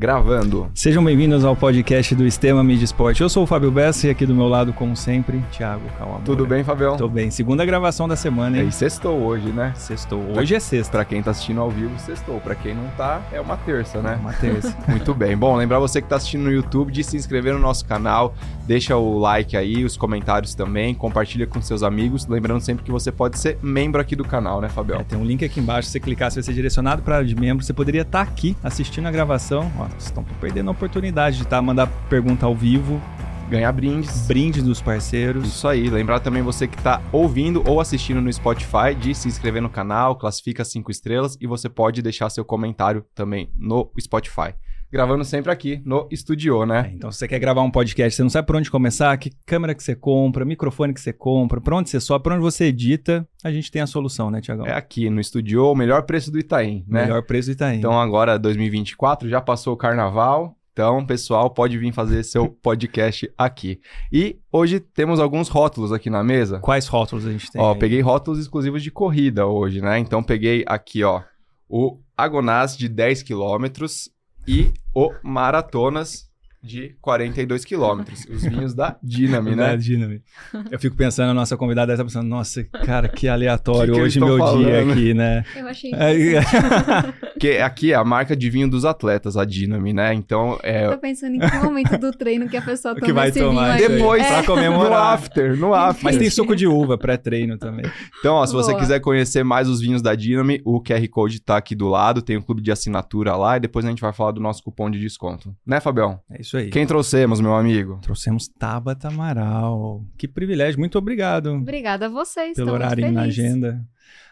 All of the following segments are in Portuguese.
Gravando. Sejam bem-vindos ao podcast do Estema Mídia Esporte. Eu sou o Fábio Bessa e aqui do meu lado, como sempre, Thiago Calma. Tudo bem, Fabião? Tô bem. Segunda gravação da semana, hein? E sextou hoje, né? Sextou. Hoje é sexta. Pra quem tá assistindo ao vivo, sextou. Pra quem não tá, é uma terça, né? Uma terça. Muito bem. Bom, lembrar você que tá assistindo no YouTube de se inscrever no nosso canal, deixa o like aí, os comentários também, compartilha com seus amigos. Lembrando sempre que você pode ser membro aqui do canal, né, Fabião? É, tem um link aqui embaixo, se você clicar, você vai ser direcionado para de membro. Você poderia estar tá aqui assistindo a gravação. Ó, vocês estão perdendo a oportunidade de tá, mandar pergunta ao vivo. Ganhar brindes. Brindes dos parceiros. Isso aí. Lembrar também você que está ouvindo ou assistindo no Spotify de se inscrever no canal, classifica cinco estrelas e você pode deixar seu comentário também no Spotify gravando sempre aqui no estúdio, né? É, então, se você quer gravar um podcast, você não sabe por onde começar, que câmera que você compra, microfone que você compra, por onde você sobe, por onde você edita, a gente tem a solução, né, Tiagão? É aqui no estúdio, o melhor preço do Itaim, né? Melhor preço do Itaim. Então, agora 2024, já passou o carnaval, então, pessoal, pode vir fazer seu podcast aqui. E hoje temos alguns rótulos aqui na mesa. Quais rótulos a gente tem? Ó, aí? peguei rótulos exclusivos de corrida hoje, né? Então, peguei aqui, ó, o Agonaz de 10 quilômetros e o Maratonas de 42 quilômetros. Os vinhos da Dinami, né? Da Dinami. Eu fico pensando, a nossa convidada está pensando, nossa, cara, que aleatório que que hoje meu falando? dia aqui, né? Eu achei que aqui é a marca de vinho dos atletas, a Dinami, né? Então, é... Eu tô pensando em que momento do treino que a pessoa toma que vai esse tomar vinho Depois, é. pra comemorar. No after, no after. Mas tem suco de uva pré-treino também. Então, ó, se você Boa. quiser conhecer mais os vinhos da Dinami, o QR Code tá aqui do lado, tem o um clube de assinatura lá e depois a gente vai falar do nosso cupom de desconto. Né, Fabião? É isso aí. Quem trouxemos, meu amigo? Trouxemos Tabata Amaral. Que privilégio, muito obrigado. Obrigada a vocês. Pelo horário na agenda.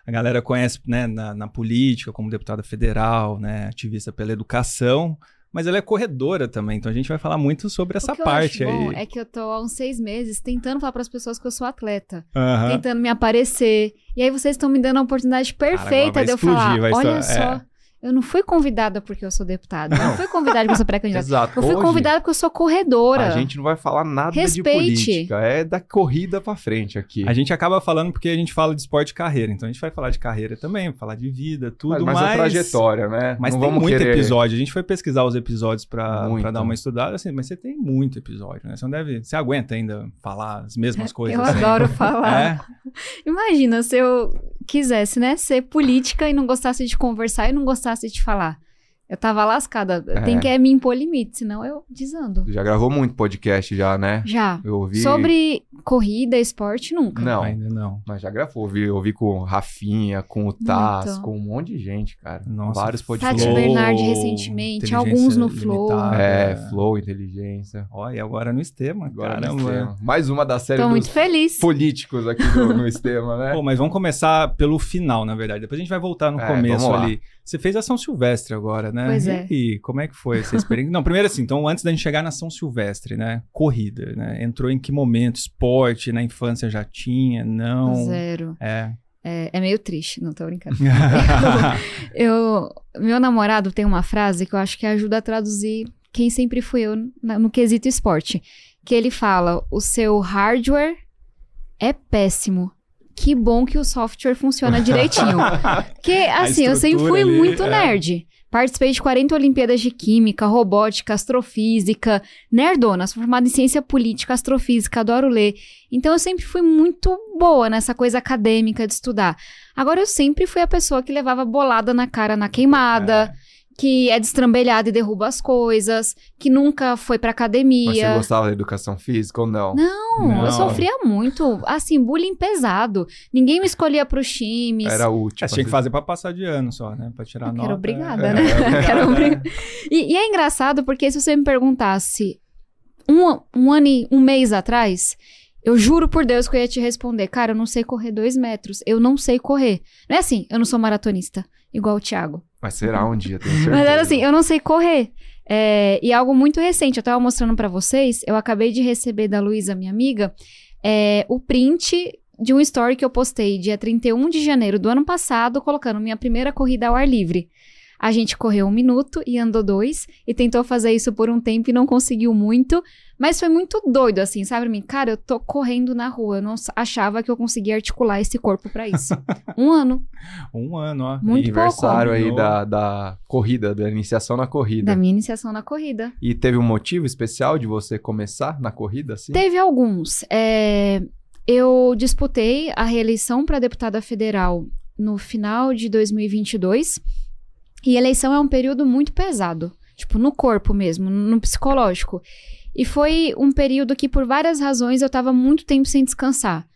A galera conhece né, na, na, política como deputada federal, né, ativista pela educação, mas ela é corredora também, então a gente vai falar muito sobre essa o que parte aí. Bom é que eu tô há uns seis meses tentando falar para as pessoas que eu sou atleta, uhum. tentando me aparecer, e aí vocês estão me dando a oportunidade perfeita Cara, de eu explodir, falar, olha só, só. É. Eu não fui convidada porque eu sou deputada. Eu não fui convidada porque eu sou pré-candidata. Exato. Eu fui Hoje, convidada porque eu sou corredora. A gente não vai falar nada Respeite. de política. É da corrida pra frente aqui. A gente acaba falando porque a gente fala de esporte e carreira. Então a gente vai falar de carreira também, falar de vida, tudo. Mas, mas mas a trajetória, né? Mas não tem vamos muito querer... episódio. A gente foi pesquisar os episódios pra, pra dar uma estudada, assim, mas você tem muito episódio, né? Você não deve. Você aguenta ainda falar as mesmas coisas. Eu assim? adoro falar. É? Imagina se eu quisesse, né, ser política e não gostasse de conversar e não gostasse de falar. Eu tava lascada. É. Tem que me impor limite, senão eu desando. Já gravou muito podcast já, né? Já. Eu ouvi... Sobre corrida, esporte, nunca. Não. Ainda não. Mas já gravou. Ouvi, ouvi com o Rafinha, com o Taz, com um monte de gente, cara. Nossa, Vários Tati podcasts. Flow, Bernardi recentemente, alguns no Flow. É, Flow, Inteligência. Ó, e agora no Estema, Agora caramba. no Estema. Mais uma da série Tô dos muito feliz. políticos aqui no, no Estema, né? Pô, mas vamos começar pelo final, na verdade. Depois a gente vai voltar no É, começo vamos lá. Você fez a São Silvestre agora, né? Pois e, é. E como é que foi essa experiência? Não, primeiro assim, então antes da gente chegar na São Silvestre, né? Corrida, né? Entrou em que momento? Esporte, na infância já tinha? Não. Zero. É. É, é meio triste, não tô brincando. eu, meu namorado tem uma frase que eu acho que ajuda a traduzir quem sempre fui eu na- no quesito esporte. Que ele fala: o seu hardware é péssimo. Que bom que o software funciona direitinho. Porque, assim, eu sempre fui ali, muito é. nerd. Participei de 40 Olimpíadas de Química, Robótica, Astrofísica. Nerdona, sou formada em Ciência Política, Astrofísica, adoro ler. Então eu sempre fui muito boa nessa coisa acadêmica de estudar. Agora eu sempre fui a pessoa que levava bolada na cara na queimada, que é destrambelhada e derruba as coisas, que nunca foi pra Mas você academia. gostava da educação física ou não? Não, Não. eu sofria muito. Assim, bullying pesado. Ninguém me escolhia pros times. Era útil. É, tinha que fazer pra passar de ano só, né? Pra tirar Eu nota. quero obrigada, é. né? É. Quero obri- e, e é engraçado porque se você me perguntasse um, um ano e um mês atrás, eu juro por Deus que eu ia te responder, cara, eu não sei correr dois metros. Eu não sei correr. Não é assim, eu não sou maratonista, igual o Thiago. Mas será um dia, tenho certeza. Mas era assim, eu não sei correr. É, e algo muito recente, eu tava mostrando pra vocês, eu acabei de receber da Luísa, minha amiga, é, o print de um story que eu postei dia 31 de janeiro do ano passado, colocando minha primeira corrida ao ar livre. A gente correu um minuto e andou dois, e tentou fazer isso por um tempo e não conseguiu muito. Mas foi muito doido, assim, sabe? Pra mim, cara, eu tô correndo na rua. Eu não achava que eu conseguia articular esse corpo pra isso. um ano Um ano, ó. Muito Aniversário aí Combinou. da, da corrida, da iniciação na corrida. da minha iniciação na corrida. E teve um motivo especial de você começar na corrida, assim? Teve alguns. É, eu disputei a reeleição para deputada federal no final de 2022. E eleição é um período muito pesado. Tipo, no corpo mesmo, no psicológico. E foi um período que, por várias razões, eu tava muito tempo sem descansar.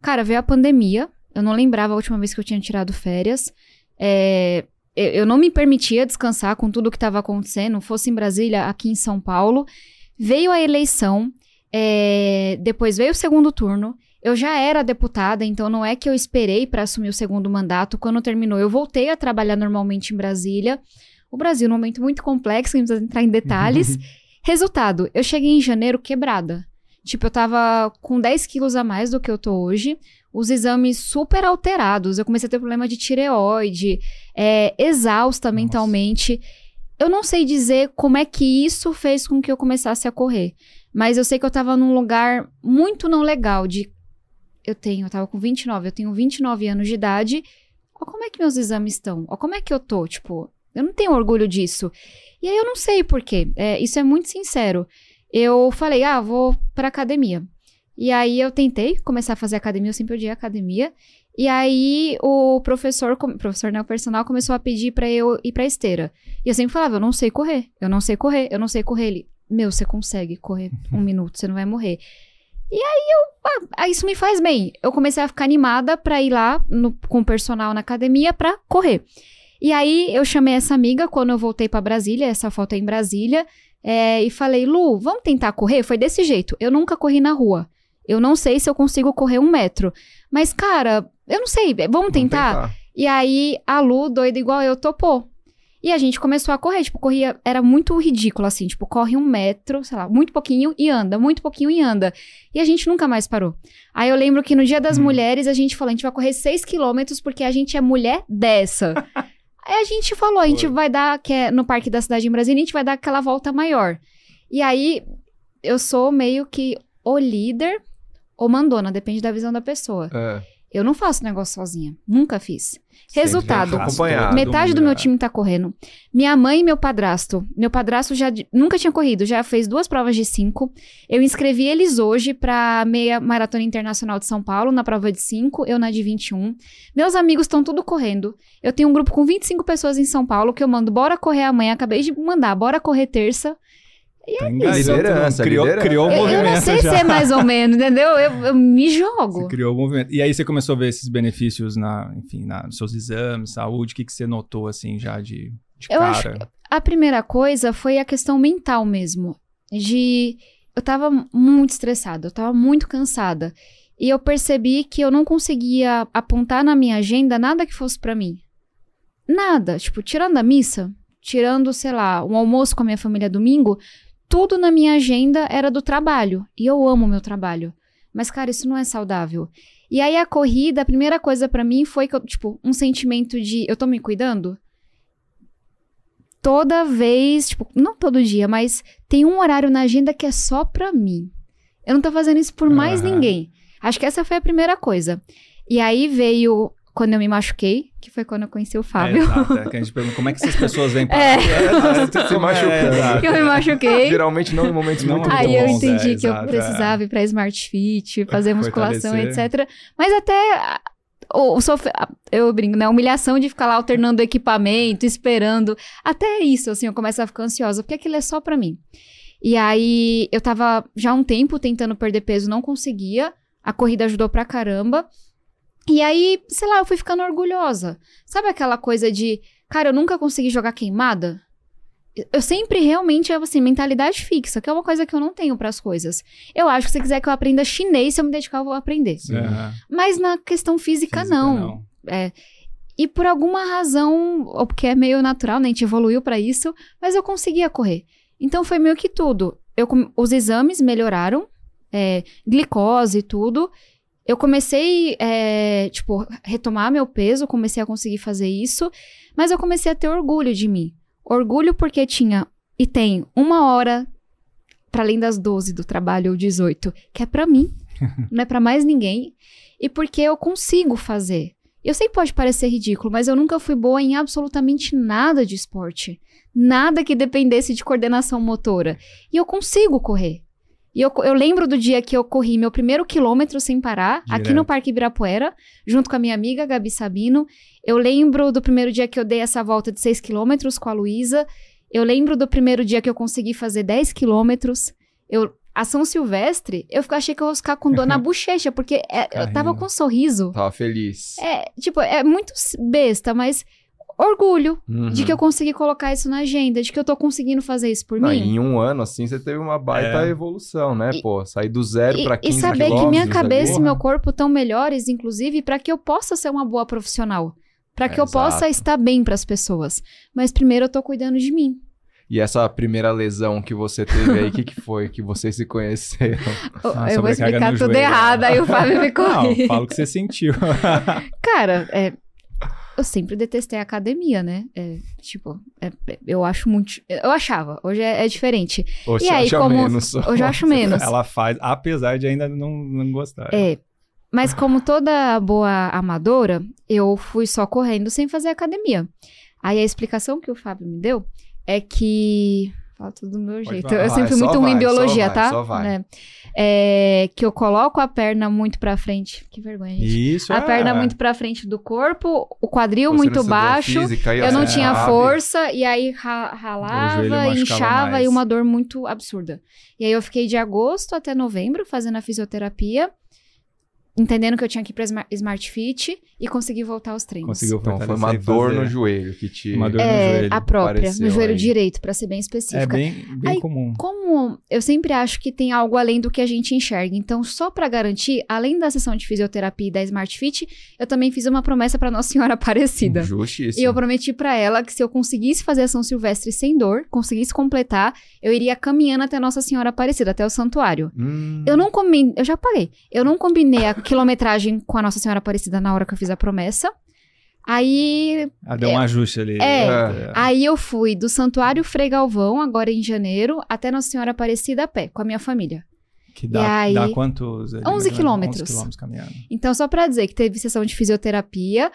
Cara, veio a pandemia. Eu não lembrava a última vez que eu tinha tirado férias. É, eu, não me permitia descansar com tudo que estava acontecendo, fosse em Brasília, aqui em São Paulo. Veio a eleição, é, depois veio o segundo turno. Eu já era deputada, então não é que eu esperei para assumir o segundo mandato. Quando terminou, eu voltei a trabalhar normalmente em Brasília. O Brasil, num momento muito complexo, não precisa entrar em detalhes. Resultado, eu cheguei em janeiro quebrada. Tipo, eu tava com 10 quilos a mais do que eu tô hoje. Os exames super alterados. Eu comecei a ter problema de tireoide, é, exausta mentalmente. Eu não sei dizer como é que isso fez com que eu começasse a correr. Mas eu sei que eu tava num lugar muito não legal de... Eu tenho, eu tava com 29, eu tenho 29 anos de idade. Ó, como é que meus exames estão? Ó, como é que eu tô? Tipo, eu não tenho orgulho disso. E aí eu não sei por quê. É, isso é muito sincero. Eu falei, ah, vou pra academia. E aí eu tentei começar a fazer academia, eu sempre odiei academia. E aí o professor, com- professor não, o personal começou a pedir pra eu ir pra esteira. E eu sempre falava, eu não sei correr, eu não sei correr, eu não sei correr. Ele, meu, você consegue correr um minuto, você não vai morrer. E aí eu, ah, isso me faz bem. Eu comecei a ficar animada pra ir lá no- com o personal na academia pra correr. E aí eu chamei essa amiga quando eu voltei pra Brasília, essa foto é em Brasília, é, e falei, Lu, vamos tentar correr? Foi desse jeito. Eu nunca corri na rua. Eu não sei se eu consigo correr um metro. Mas, cara, eu não sei. Vamos Vamos tentar? E aí a Lu, doida igual eu, topou. E a gente começou a correr, tipo, corria, era muito ridículo, assim, tipo, corre um metro, sei lá, muito pouquinho e anda, muito pouquinho e anda. E a gente nunca mais parou. Aí eu lembro que no Dia das Hum. Mulheres a gente falou, a gente vai correr 6 quilômetros porque a gente é mulher dessa. aí a gente falou, a gente Foi. vai dar, que é no Parque da Cidade em Brasília, a gente vai dar aquela volta maior. E aí eu sou meio que o líder ou mandona, depende da visão da pessoa. É, Eu não faço negócio sozinha, nunca fiz. sempre Resultado. Metade do meu time tá correndo. Minha mãe e meu padrasto. Meu padrasto já nunca tinha corrido, já fez duas provas de cinco. Eu inscrevi eles hoje pra meia maratona internacional de São Paulo, na prova de cinco, eu na de 21. Meus amigos estão tudo correndo. Eu tenho um grupo com 25 pessoas em São Paulo que eu mando bora correr amanhã. Acabei de mandar, bora correr terça. Tá isso. Liderança, criou, liderança. criou um Eu, eu movimento não sei já. se é mais ou menos, entendeu? Eu, eu me Você jogo. criou o movimento. E aí você começou a ver esses benefícios na, enfim, na, nos seus exames, saúde. O que, que você notou, assim, já de, de Eu cara? acho A primeira coisa foi a questão mental mesmo. De. Eu tava muito estressada, eu tava muito cansada. E eu percebi que eu não conseguia apontar na minha agenda nada que fosse pra mim. Nada. Tipo, tirando a missa, tirando, sei lá, um almoço com a minha família domingo, tudo na minha agenda era do trabalho. E eu amo o meu trabalho. Mas, cara, isso não é saudável. E aí a corrida, a primeira coisa pra mim foi que eu, tipo, um sentimento de eu tô me cuidando toda vez, tipo, não todo dia, mas tem um horário na agenda que é só pra mim. Eu não tô fazendo isso por mais ninguém. Acho que essa foi a primeira coisa. E aí veio quando eu me machuquei, que foi quando eu conheci o É, Fábio. exato, é, que a gente pergunta como é que essas pessoas vêm para É. Se machucando. exato. que eu me machuquei. Geralmente não em momentos Não muito é Aí eu bons. entendi é, que eu exato, precisava ir pra Smart Fit, fazer musculação, Fortalecer. etc. Mas até ah, o, o sof- ah, eu brinco, né? A humilhação de ficar lá alternando equipamento, esperando. Até isso, assim, eu começo a ficar ansiosa, porque aquilo é só pra mim. E aí eu tava já há um tempo tentando perder peso, não conseguia. A corrida ajudou pra caramba. E aí, sei lá, eu fui ficando orgulhosa. Sabe aquela coisa de, cara, eu nunca consegui jogar queimada? Eu sempre realmente, assim, mentalidade fixa, que é uma coisa que eu não tenho pras coisas. Eu acho que se quiser que eu aprenda chinês, se eu me dedicar, eu vou aprender. Aham. Mas na questão física, Física, não. É, e por alguma razão, ou porque é meio natural, né? A gente evoluiu pra isso, mas eu conseguia correr. Então foi meio que tudo. Eu, os exames melhoraram, é, glicose e tudo. Eu comecei, é, tipo, retomar meu peso, comecei a conseguir fazer isso. Mas eu comecei a ter orgulho de mim. Orgulho porque tinha e tem uma hora para além das 12 do trabalho ou 18, que é para mim, não é para mais ninguém, e porque eu consigo fazer. Eu sei que pode parecer ridículo, mas eu nunca fui boa em absolutamente nada de esporte. Nada que dependesse de coordenação motora. E eu consigo correr. E eu, eu lembro do dia que eu corri meu primeiro quilômetro sem parar, aqui Direto. no Parque Ibirapuera, junto com a minha amiga Gabi Sabino. Eu lembro do primeiro dia que eu dei essa volta de 6 quilômetros com a Luísa. Eu lembro do primeiro dia que eu consegui fazer 10 quilômetros. Eu, a São Silvestre, eu achei que eu ia ficar com dor na bochecha, porque é, eu tava com um sorriso. Tava feliz. É, tipo, é muito besta, mas orgulho Uhum. de que eu consegui colocar isso na agenda, de que eu tô conseguindo fazer isso por Não, mim. em um ano, assim, você teve uma baita É. evolução, né? E- Pô, sair do zero E, pra e 15 saber que minha ali. cabeça e meu corpo estão melhores, inclusive, para que eu possa ser uma boa profissional. Para que É, eu possa exato. estar bem para as pessoas. Mas primeiro eu tô cuidando de mim. E essa primeira lesão que você teve aí, o que, que foi que vocês se conheceram? Eu- Ah, eu vou explicar tudo joelho. errado, aí o Fábio me Não, corrige. fala o que você sentiu. Cara, é, eu sempre detestei a academia, né? É, tipo, é, eu acho muito. Eu achava, hoje é, é diferente. Ou E aí, como- menos? Hoje eu acho menos. Ela faz, apesar de ainda não, não gostar. É. Mas como toda boa amadora, eu fui só correndo sem fazer academia. Aí a explicação que o Fábio me deu é que. Fala tudo do meu jeito. Eu sempre fui muito ruim em vai, só biologia, vai, tá? só vai. É. É, que eu coloco a perna muito pra frente. Que vergonha, gente. Isso A é... perna muito pra frente do corpo, o quadril Você muito baixo. física, Eu não tinha sabe. força, e aí ralava, inchava mais. e uma dor muito absurda. E aí eu fiquei de agosto até novembro fazendo a fisioterapia, entendendo que eu tinha que ir pra Sma- Smart Fit e consegui voltar aos treinos. Conseguiu Então foi uma dor fazer. no joelho que te... Uma dor no É, joelho. a própria, no joelho aí. direito, pra ser bem específica. É bem, bem Aí, comum. Como eu sempre acho que tem algo além do que a gente enxerga, então só pra garantir, além da sessão de fisioterapia e da Smart Fit, eu também fiz uma promessa pra Nossa Senhora Aparecida. Justíssimo. E eu prometi pra ela que se eu conseguisse fazer a São Silvestre sem dor, conseguisse completar, eu iria caminhando até Nossa Senhora Aparecida, até o santuário. Hum, Eu não combinei, eu já paguei. Eu não combinei a quilometragem com a Nossa Senhora Aparecida na hora que eu fiz a promessa. Aí, Ah, deu um ajuste ali. É. aí eu fui do Santuário Frei Galvão, agora em janeiro, até Nossa Senhora Aparecida a pé, com a minha família. Que E dá, aí- dá quantos? ali, 11 mais ou menos? quilômetros. 11 quilômetros caminhando. Então, só pra dizer que teve sessão de fisioterapia,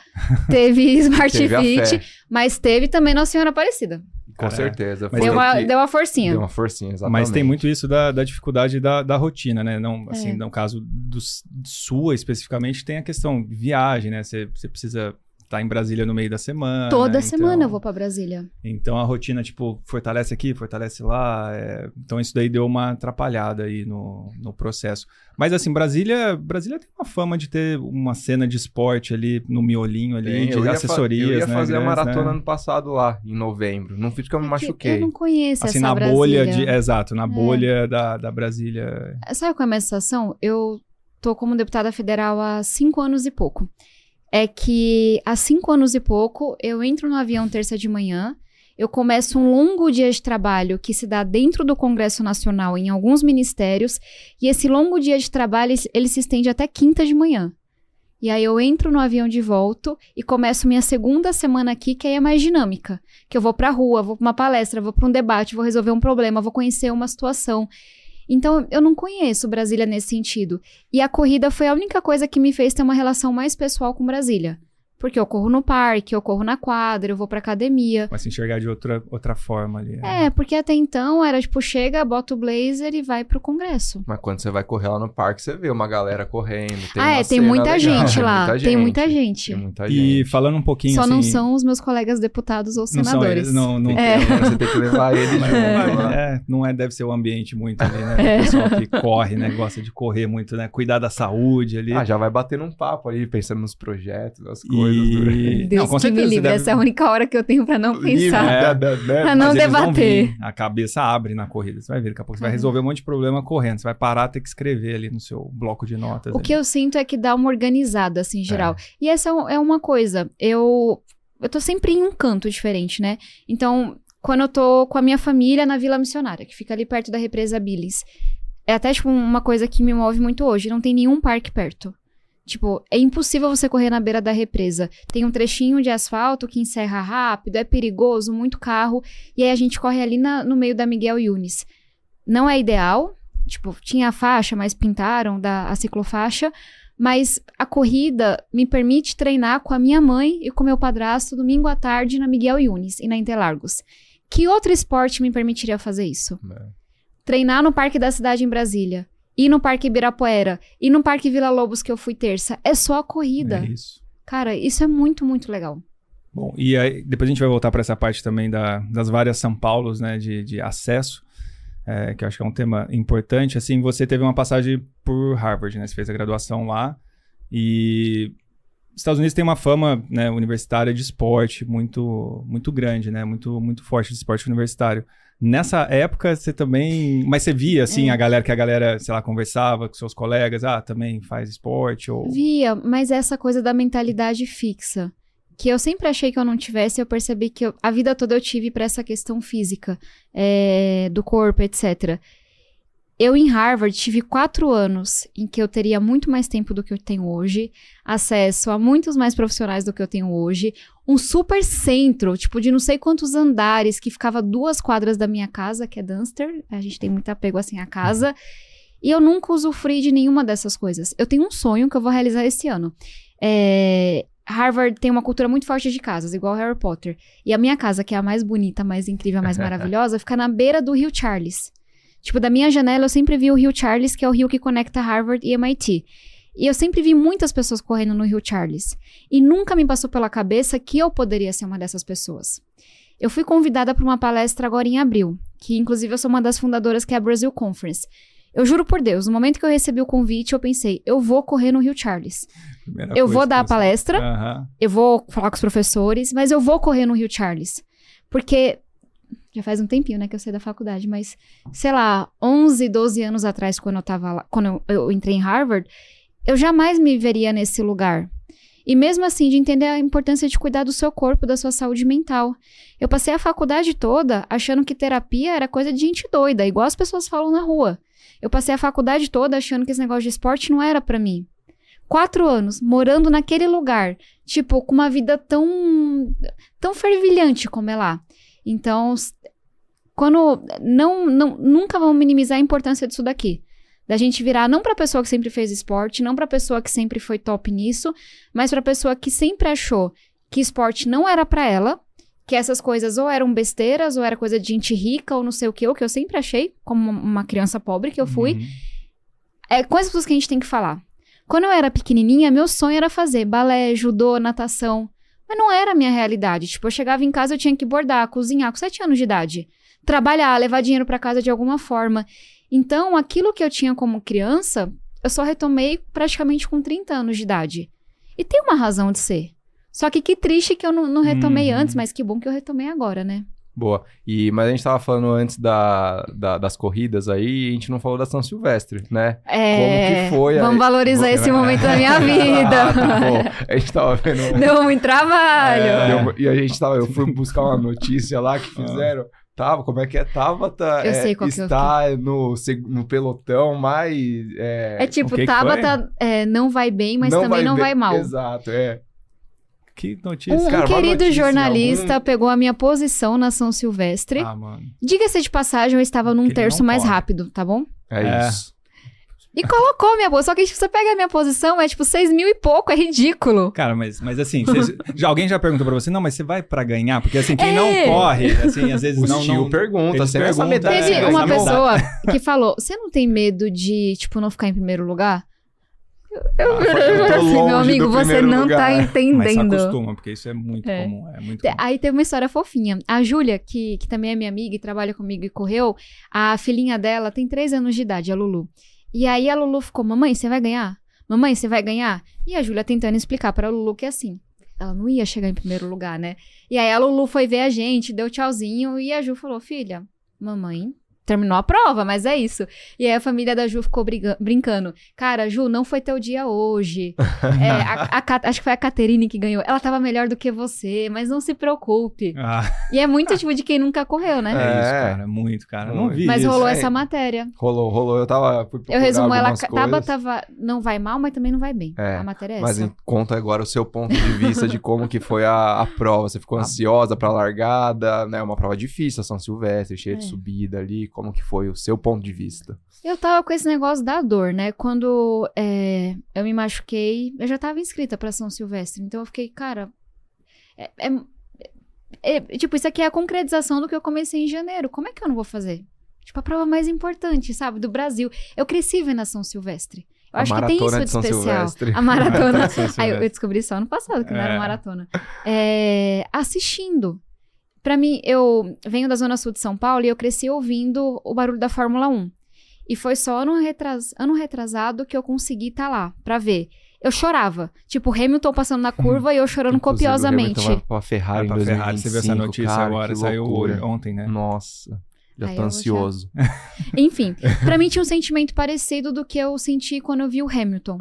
teve Smart teve Fit, mas teve também Nossa Senhora Aparecida. Com Cara, certeza. mas Deu uma, que- deu uma forcinha. Deu uma forcinha, exatamente. Mas tem muito isso da, da dificuldade da, da rotina, né? Não, assim, É. no caso do, sua especificamente, tem a questão de viagem, né? Você, você precisa estar em Brasília no meio da semana. Toda né? semana Então- eu vou pra Brasília. Então a rotina, tipo, fortalece aqui, fortalece lá. é, Então isso daí deu uma atrapalhada aí no, no processo. Mas assim, Brasília, Brasília tem uma fama de ter uma cena de esporte ali no miolinho ali, Tem, de eu ia assessorias, Eu ia né, fazer a maratona né? ano passado lá, em novembro. Não fiz porque eu me É que machuquei. Eu não conheço Assim, essa na Brasília. bolha de. Exato, na bolha da, da Brasília. Sabe qual é a minha sensação? Eu tô como deputada federal há cinco anos e pouco. É que há cinco anos e pouco eu entro no avião terça de manhã, eu começo um longo dia de trabalho que se dá dentro do Congresso Nacional em alguns ministérios, e esse longo dia de trabalho ele- se estende até quinta de manhã. E aí eu entro no avião de volta e começo minha segunda semana aqui, que aí é mais dinâmica. Que eu vou pra rua, vou pra uma palestra, vou pra um debate, vou resolver um problema, vou conhecer uma situação. Então, eu não conheço Brasília nesse sentido. E a corrida foi a única coisa que me fez ter uma relação mais pessoal com Brasília. Porque eu corro no parque, eu corro na quadra, eu vou pra academia. Vai se enxergar de outra, outra forma ali. É, porque até então era tipo, chega, bota o blazer e vai pro congresso. Mas quando você vai correr lá no parque, você vê uma galera correndo. Tem ah, uma é, tem muita legal, gente tem lá. muita Tem muita gente. Tem muita E gente. falando um pouquinho Só assim. não são os meus colegas deputados ou não são senadores. eles, não, não É. Você tem que levar eles Mas, junto lá. é, não é, deve ser o ambiente muito ali, né? É. O pessoal que corre, né? Gosta de correr muito, né? Cuidar da saúde ali. Ah, já vai batendo um papo ali, pensando nos projetos, nas coisas. E- Deus Não, com que certeza, me livre. deve- Essa é a única hora que eu tenho pra não Livre, pensar. É. né, né, Pra não eles vão debater. a cabeça abre na corrida. Você vai ver, daqui a pouco você vai Uhum. resolver um monte de problema correndo. Você vai parar, ter que escrever ali no seu bloco de notas. O ali. que eu sinto é que dá uma organizada, assim, em geral. É. E essa é uma coisa. Eu, eu tô sempre em um canto diferente, né? Então, quando eu tô com a minha família na Vila Missionária, que fica ali perto da represa Billings, é até, tipo, uma coisa que me move muito hoje. Não tem nenhum parque perto. Tipo, é impossível você correr na beira da represa. Tem um trechinho de asfalto que encerra rápido, é perigoso, muito carro. E aí a gente corre ali na- no meio da Miguel Yunis. Não é ideal. Tipo, tinha a faixa, mas pintaram da, a ciclofaixa. Mas a corrida me permite treinar com a minha mãe e com meu padrasto domingo à tarde na Miguel Yunis e na Interlagos. Que outro esporte me permitiria fazer isso? Treinar no Parque da Cidade em Brasília. Ir no Parque Ibirapuera. Ir no Parque Vila Lobos que eu fui terça. É só a corrida. É isso. Cara, isso é muito, muito legal. Bom, e aí depois a gente vai voltar para essa parte também da- das várias São Paulos, né, de, de acesso, é, que eu acho que é um tema importante. Assim, você teve uma passagem por Harvard, né, você fez a graduação lá e Estados Unidos tem uma fama, né, universitária de esporte muito, muito grande, né, muito, muito forte de esporte universitário. Nessa época você também, mas você via assim É. a galera que a galera, sei lá, conversava com seus colegas, ah, também faz esporte ou Via, mas essa coisa da mentalidade fixa. Que eu sempre achei que eu não tivesse, eu percebi que eu- a vida toda eu tive pra essa questão física, é, do corpo, etc. Eu, em Harvard, tive quatro anos em que eu teria muito mais tempo do que eu tenho hoje, acesso a muitos mais profissionais do que eu tenho hoje, um super centro, tipo, de não sei quantos andares, que ficava duas quadras da minha casa, que é Dunster, a gente tem muito apego assim à casa, e eu nunca usufruí de nenhuma dessas coisas. Eu tenho um sonho que eu vou realizar esse ano. É, Harvard tem uma cultura muito forte de casas, igual Harry Potter. E a minha casa, que é a mais bonita, mais incrível, a mais maravilhosa, fica na beira do Rio Charles. Tipo, da minha janela eu sempre vi o Rio Charles, que é o rio que conecta Harvard e MIT. E eu sempre vi muitas pessoas correndo no Rio Charles. E nunca me passou pela cabeça que eu poderia ser uma dessas pessoas. Eu fui convidada para uma palestra agora em abril, que inclusive eu sou uma das fundadoras, que é a Brazil Conference. Eu juro por Deus, no momento que eu recebi o convite, eu pensei, eu vou correr no Rio Charles. primeira Eu vou dar a palestra, Aham. eu vou falar com os professores, mas eu vou correr no Rio Charles. Porque já faz um tempinho, né, que eu saí da faculdade, mas sei lá, 11, 12 anos atrás, quando eu tava lá, quando eu, eu entrei em Harvard, eu jamais me veria nesse lugar. E mesmo assim, de entender a importância de cuidar do seu corpo, da sua saúde mental. Eu passei a faculdade toda achando que terapia era coisa de gente doida, igual as pessoas falam na rua. Eu passei a faculdade toda achando que esse negócio de esporte não era pra mim. Quatro anos morando naquele lugar, tipo, com uma vida tão, tão fervilhante como é lá. Então, quando não, não nunca vão minimizar a importância disso daqui. Da gente virar não pra pessoa que sempre fez esporte, não pra pessoa que sempre foi top nisso, mas pra pessoa que sempre achou que esporte não era pra ela, que essas coisas ou eram besteiras, ou era coisa de gente rica, ou não sei o que, o que eu sempre achei, como uma criança pobre que eu fui. Uhum. É com as pessoas que a gente tem que falar. Quando eu era pequenininha, meu sonho era fazer balé, judô, natação. Mas não era a minha realidade. Tipo, eu chegava em casa, eu tinha que bordar, cozinhar com sete anos de idade. Trabalhar, levar dinheiro pra casa de alguma forma. Então, aquilo que eu tinha como criança, eu só retomei praticamente com 30 anos de idade. E tem uma razão de ser. Só que que triste que eu não, não retomei Uhum. antes, mas que bom que eu retomei agora, né? Boa. E, mas a gente tava falando antes da, da- das corridas aí, e a gente não falou da São Silvestre, né? É, Como que foi a- Vamos valorizar esse momento da minha vida. Ah, bom. A gente tava vendo. Deu muito trabalho. É. Deu- e a gente tava, eu fui buscar uma notícia lá que fizeram. Tava, como é que é? Tabata Eu é, sei qual que eu está no, seg- no pelotão mais. É, É tipo, que que Tabata é, não vai bem, mas também não bem. vai mal. Exato, é. Que notícia. Um, um Cara, uma querido notícia, jornalista algum- pegou a minha posição na São Silvestre. Ah, mano. Diga-se de passagem, eu estava num Que terço não mais rápido, tá bom? É, É. isso. E colocou minha posição. Só que tipo, você pega a minha posição, é tipo 6 mil e pouco, é ridículo. Cara, mas, mas assim, vocês- já, alguém já perguntou pra você, não, mas você vai pra ganhar? Porque assim, quem É. não corre, assim, às vezes O não... tio não pergunta, medalha. É, Teve essa uma medalha. pessoa que falou: Você não tem medo de, tipo, não ficar em primeiro lugar? Eu, Ah, eu assim, meu amigo, você não lugar. tá Mas se entendendo. acostuma, porque isso é muito É. comum, é muito comum. Aí teve uma história fofinha. A Júlia, que, que também é minha amiga e trabalha comigo e correu, a filhinha dela tem três anos de idade, a Lulu. E aí a Lulu ficou: Mamãe, você vai ganhar? Mamãe, você vai ganhar? E a Júlia tentando explicar pra Lulu que é assim. Ela não ia chegar em primeiro lugar, né? E aí a Lulu foi ver a gente, deu tchauzinho e a Ju falou: Filha, mamãe terminou a prova, mas é isso. E aí a família da Ju ficou brincando. Cara, Ju, não foi teu dia hoje. É, a- a acho que foi a Caterine que ganhou. Ela tava melhor do que você, mas não se preocupe. Ah, E é muito tipo de quem nunca correu, é, né? É. isso, cara. Muito, cara. Não vi Mas isso. rolou é. essa matéria. Rolou, rolou. Eu tava. Fui Eu resumo ela. coisas, tava. Não vai mal, mas também não vai bem. É, A matéria é Mas essa. em- conta agora o seu ponto de vista de como que foi a, a prova. Você ficou ansiosa pra largada, né? Uma prova difícil, a São Silvestre, cheia de É. subida ali. Como que foi o seu ponto de vista? Eu tava com esse negócio da dor, né? Quando é, eu me machuquei, eu já tava inscrita pra São Silvestre. Então eu fiquei, cara. é- é- é- tipo, isso aqui é a concretização do que eu comecei em janeiro. Como é que eu não vou fazer? Tipo, a prova mais importante, sabe? Do Brasil. Eu cresci vendo a São Silvestre. Eu A acho que tem isso de de especial. Silvestre. A maratona. Aí eu, descobri só ano passado que não era É. maratona. É, assistindo. Pra mim, eu venho da Zona Sul de São Paulo e eu cresci ouvindo o barulho da Fórmula 1. E foi só ano, retras- ano retrasado que eu consegui estar lá, pra ver. Eu chorava. Tipo, Hamilton passando na curva e eu chorando Inclusive, o copiosamente. Hamilton vai Pra Ferrari, em pra Ferrari, você viu essa 2025, notícia cara, agora, que saiu ontem, né? Nossa, já Aí tô ansioso. Enfim, pra mim tinha um sentimento parecido do que eu senti quando eu vi o Hamilton.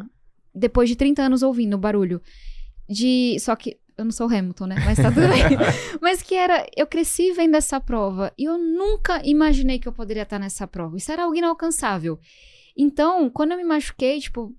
Depois de 30 anos ouvindo o barulho. De. Só que. Eu não sou Hamilton, né? Mas tá tudo bem. Mas que era. Eu cresci vendo essa prova. E eu nunca imaginei que eu poderia estar nessa prova. Isso era algo inalcançável. Então, quando eu me machuquei, tipo,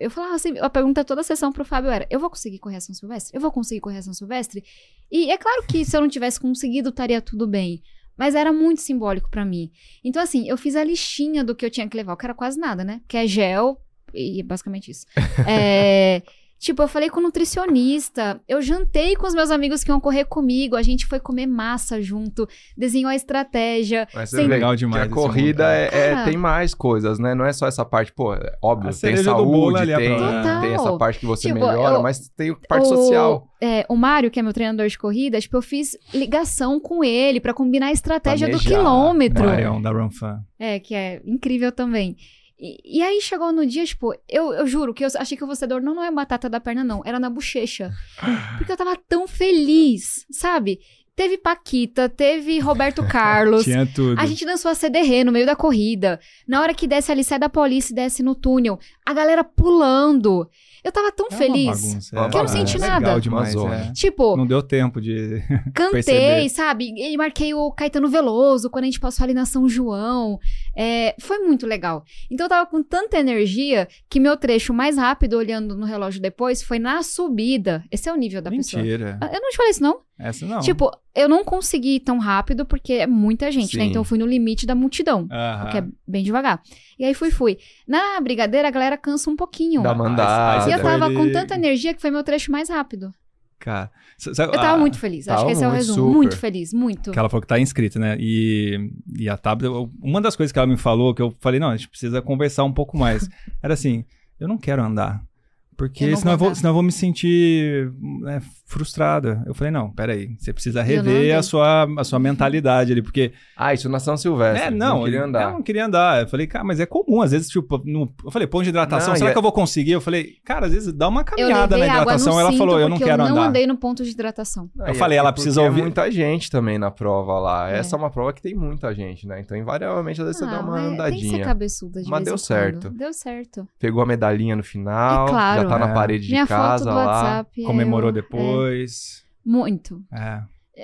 eu, falava assim, a pergunta toda a sessão pro Fábio era: eu vou conseguir correr a São Silvestre? Eu vou conseguir correr a São Silvestre? E é claro que se eu não tivesse conseguido, estaria tudo bem. Mas era muito simbólico pra mim. Então, assim, eu fiz a listinha do que eu tinha que levar, que era quase nada, né? Que é gel, e é basicamente isso. É, tipo, eu falei com o nutricionista, eu jantei com os meus amigos que iam correr comigo, a gente foi comer massa junto, desenhou a estratégia. Mas Sem- vê Legal que demais a esse corrida é, é- tem mais coisas, né? Não é só essa parte, pô, é óbvio, A tem saúde, ali, a tem, tem essa parte que você Tipo, melhora, eu- mas tem a parte o, social. é, o Mário, que é meu treinador de corrida, tipo, eu fiz ligação com ele pra combinar a estratégia do Planejar. quilômetro. Marião da Run Fan. É, que é incrível também. E, e aí chegou no dia, tipo, eu, eu juro que eu achei que o você dor não, não é batata da perna, não. Era na bochecha. Porque eu tava tão feliz, sabe? Teve Paquita, teve Roberto Carlos. Tinha tudo. A gente dançou a CDR no meio da corrida. Na hora que desce ali, sai da polícia e desce no túnel. A galera pulando. Eu tava tão É uma feliz. bagunça, Que eu não senti é nada. Legal demais, é. Tipo, Não deu tempo de. cantei, perceber. sabe? E marquei o Caetano Veloso quando a gente passou ali na São João. É, foi muito legal. Então eu tava com tanta energia que meu trecho mais rápido, olhando no relógio depois, foi na subida. Esse é o nível da pessoa. Mentira. Ah, Eu não te falei isso, não? Essa não. Tipo, eu não consegui ir tão rápido porque é muita gente, né? Sim. Então eu fui no limite da multidão. Aham. Que é bem devagar. E aí fui, fui. Na brigadeira, a galera cansa um pouquinho. Dá uma andada. Aí E eu tava com tanta energia que foi meu trecho mais rápido. Cara. sa- sabe- Eu tava ah, muito feliz. Acho tava que esse é o muito, resumo. super. Muito feliz, muito. Que ela falou que tá inscrita, né? E, e a Tabata, eu- uma das coisas que ela me falou, que eu falei, não, a gente precisa conversar um pouco mais, era assim, eu não quero andar. Eu Porque não senão eu, vou senão eu vou me sentir né, frustrada. Eu falei, não, peraí, você precisa não rever a sua, a sua mentalidade ali, porque... Ah, isso na São Silvestre. É, não, queria eu- andar. eu não queria andar. Eu falei, cara, mas é comum, às vezes, tipo, no- eu falei, ponto de hidratação, Não, será e que é- eu vou conseguir? Eu falei, cara, às vezes dá uma caminhada na hidratação. Ela falou, eu não quero eu não andar. andei no ponto de hidratação. Não, Eu e falei, é ela porque precisa é ouvir- muita gente também na prova lá. É. Essa é uma prova que tem muita gente, né? Então, invariavelmente, às vezes você Ah, dá uma mas Tem que ser andadinha. cabeçuda de Mas vez deu certo. Deu certo. Pegou a medalhinha no final. É claro. Já tá na É. parede de casa lá. É Comemorou eu- depois. é, muito. É.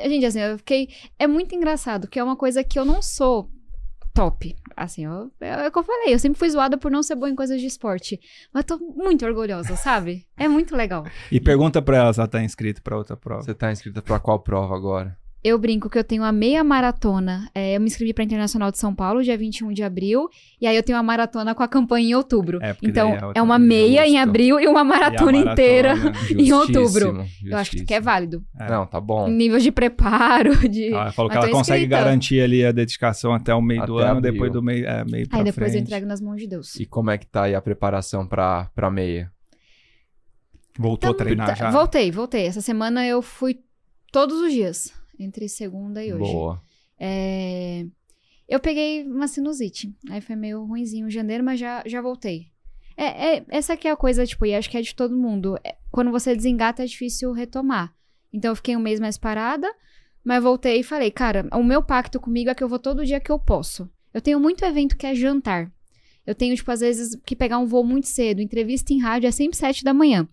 Gente, assim, eu fiquei. É muito engraçado, que é uma coisa que eu não sou top. Assim, eu, é o que eu falei, eu sempre fui zoada por não ser boa em coisas de esporte. Mas tô muito orgulhosa, sabe? É muito legal. E pergunta pra ela se ela tá inscrita pra outra prova. Você tá inscrita pra qual prova agora? Eu brinco que eu tenho a meia maratona. É, eu me inscrevi pra Internacional de São Paulo, dia 21 de abril. E aí eu tenho a maratona com a campanha em outubro. É, porque então, é é, uma meia em abril e uma maratona, E a inteira maratona. em outubro. Justíssimo, Eu acho que é justíssimo. válido. É. Não, tá bom. Nível de preparo, de. Ela falou que ela consegue inscrita. garantir ali a dedicação até o meio do Até ano, abril. depois do meio, é, meio pra Aí depois eu frente. entrego nas mãos de Deus. E como é que tá aí a preparação pra, pra meia? Voltou a treinar Tá, já? Voltei, voltei. Essa semana eu fui todos os dias, entre segunda e hoje. Boa. É, Eu peguei uma sinusite. Aí foi meio ruimzinho em janeiro, mas já, já voltei. É, é- essa aqui é a coisa, tipo, e acho que é de todo mundo. É, quando você desengata, é difícil retomar. Então eu fiquei um mês mais parada, mas voltei e falei, cara, o meu pacto comigo é que eu vou todo dia que eu posso. Eu tenho muito evento que é jantar. Eu tenho, tipo, às vezes, que pegar um voo muito cedo. Entrevista em rádio é sempre sete da manhã.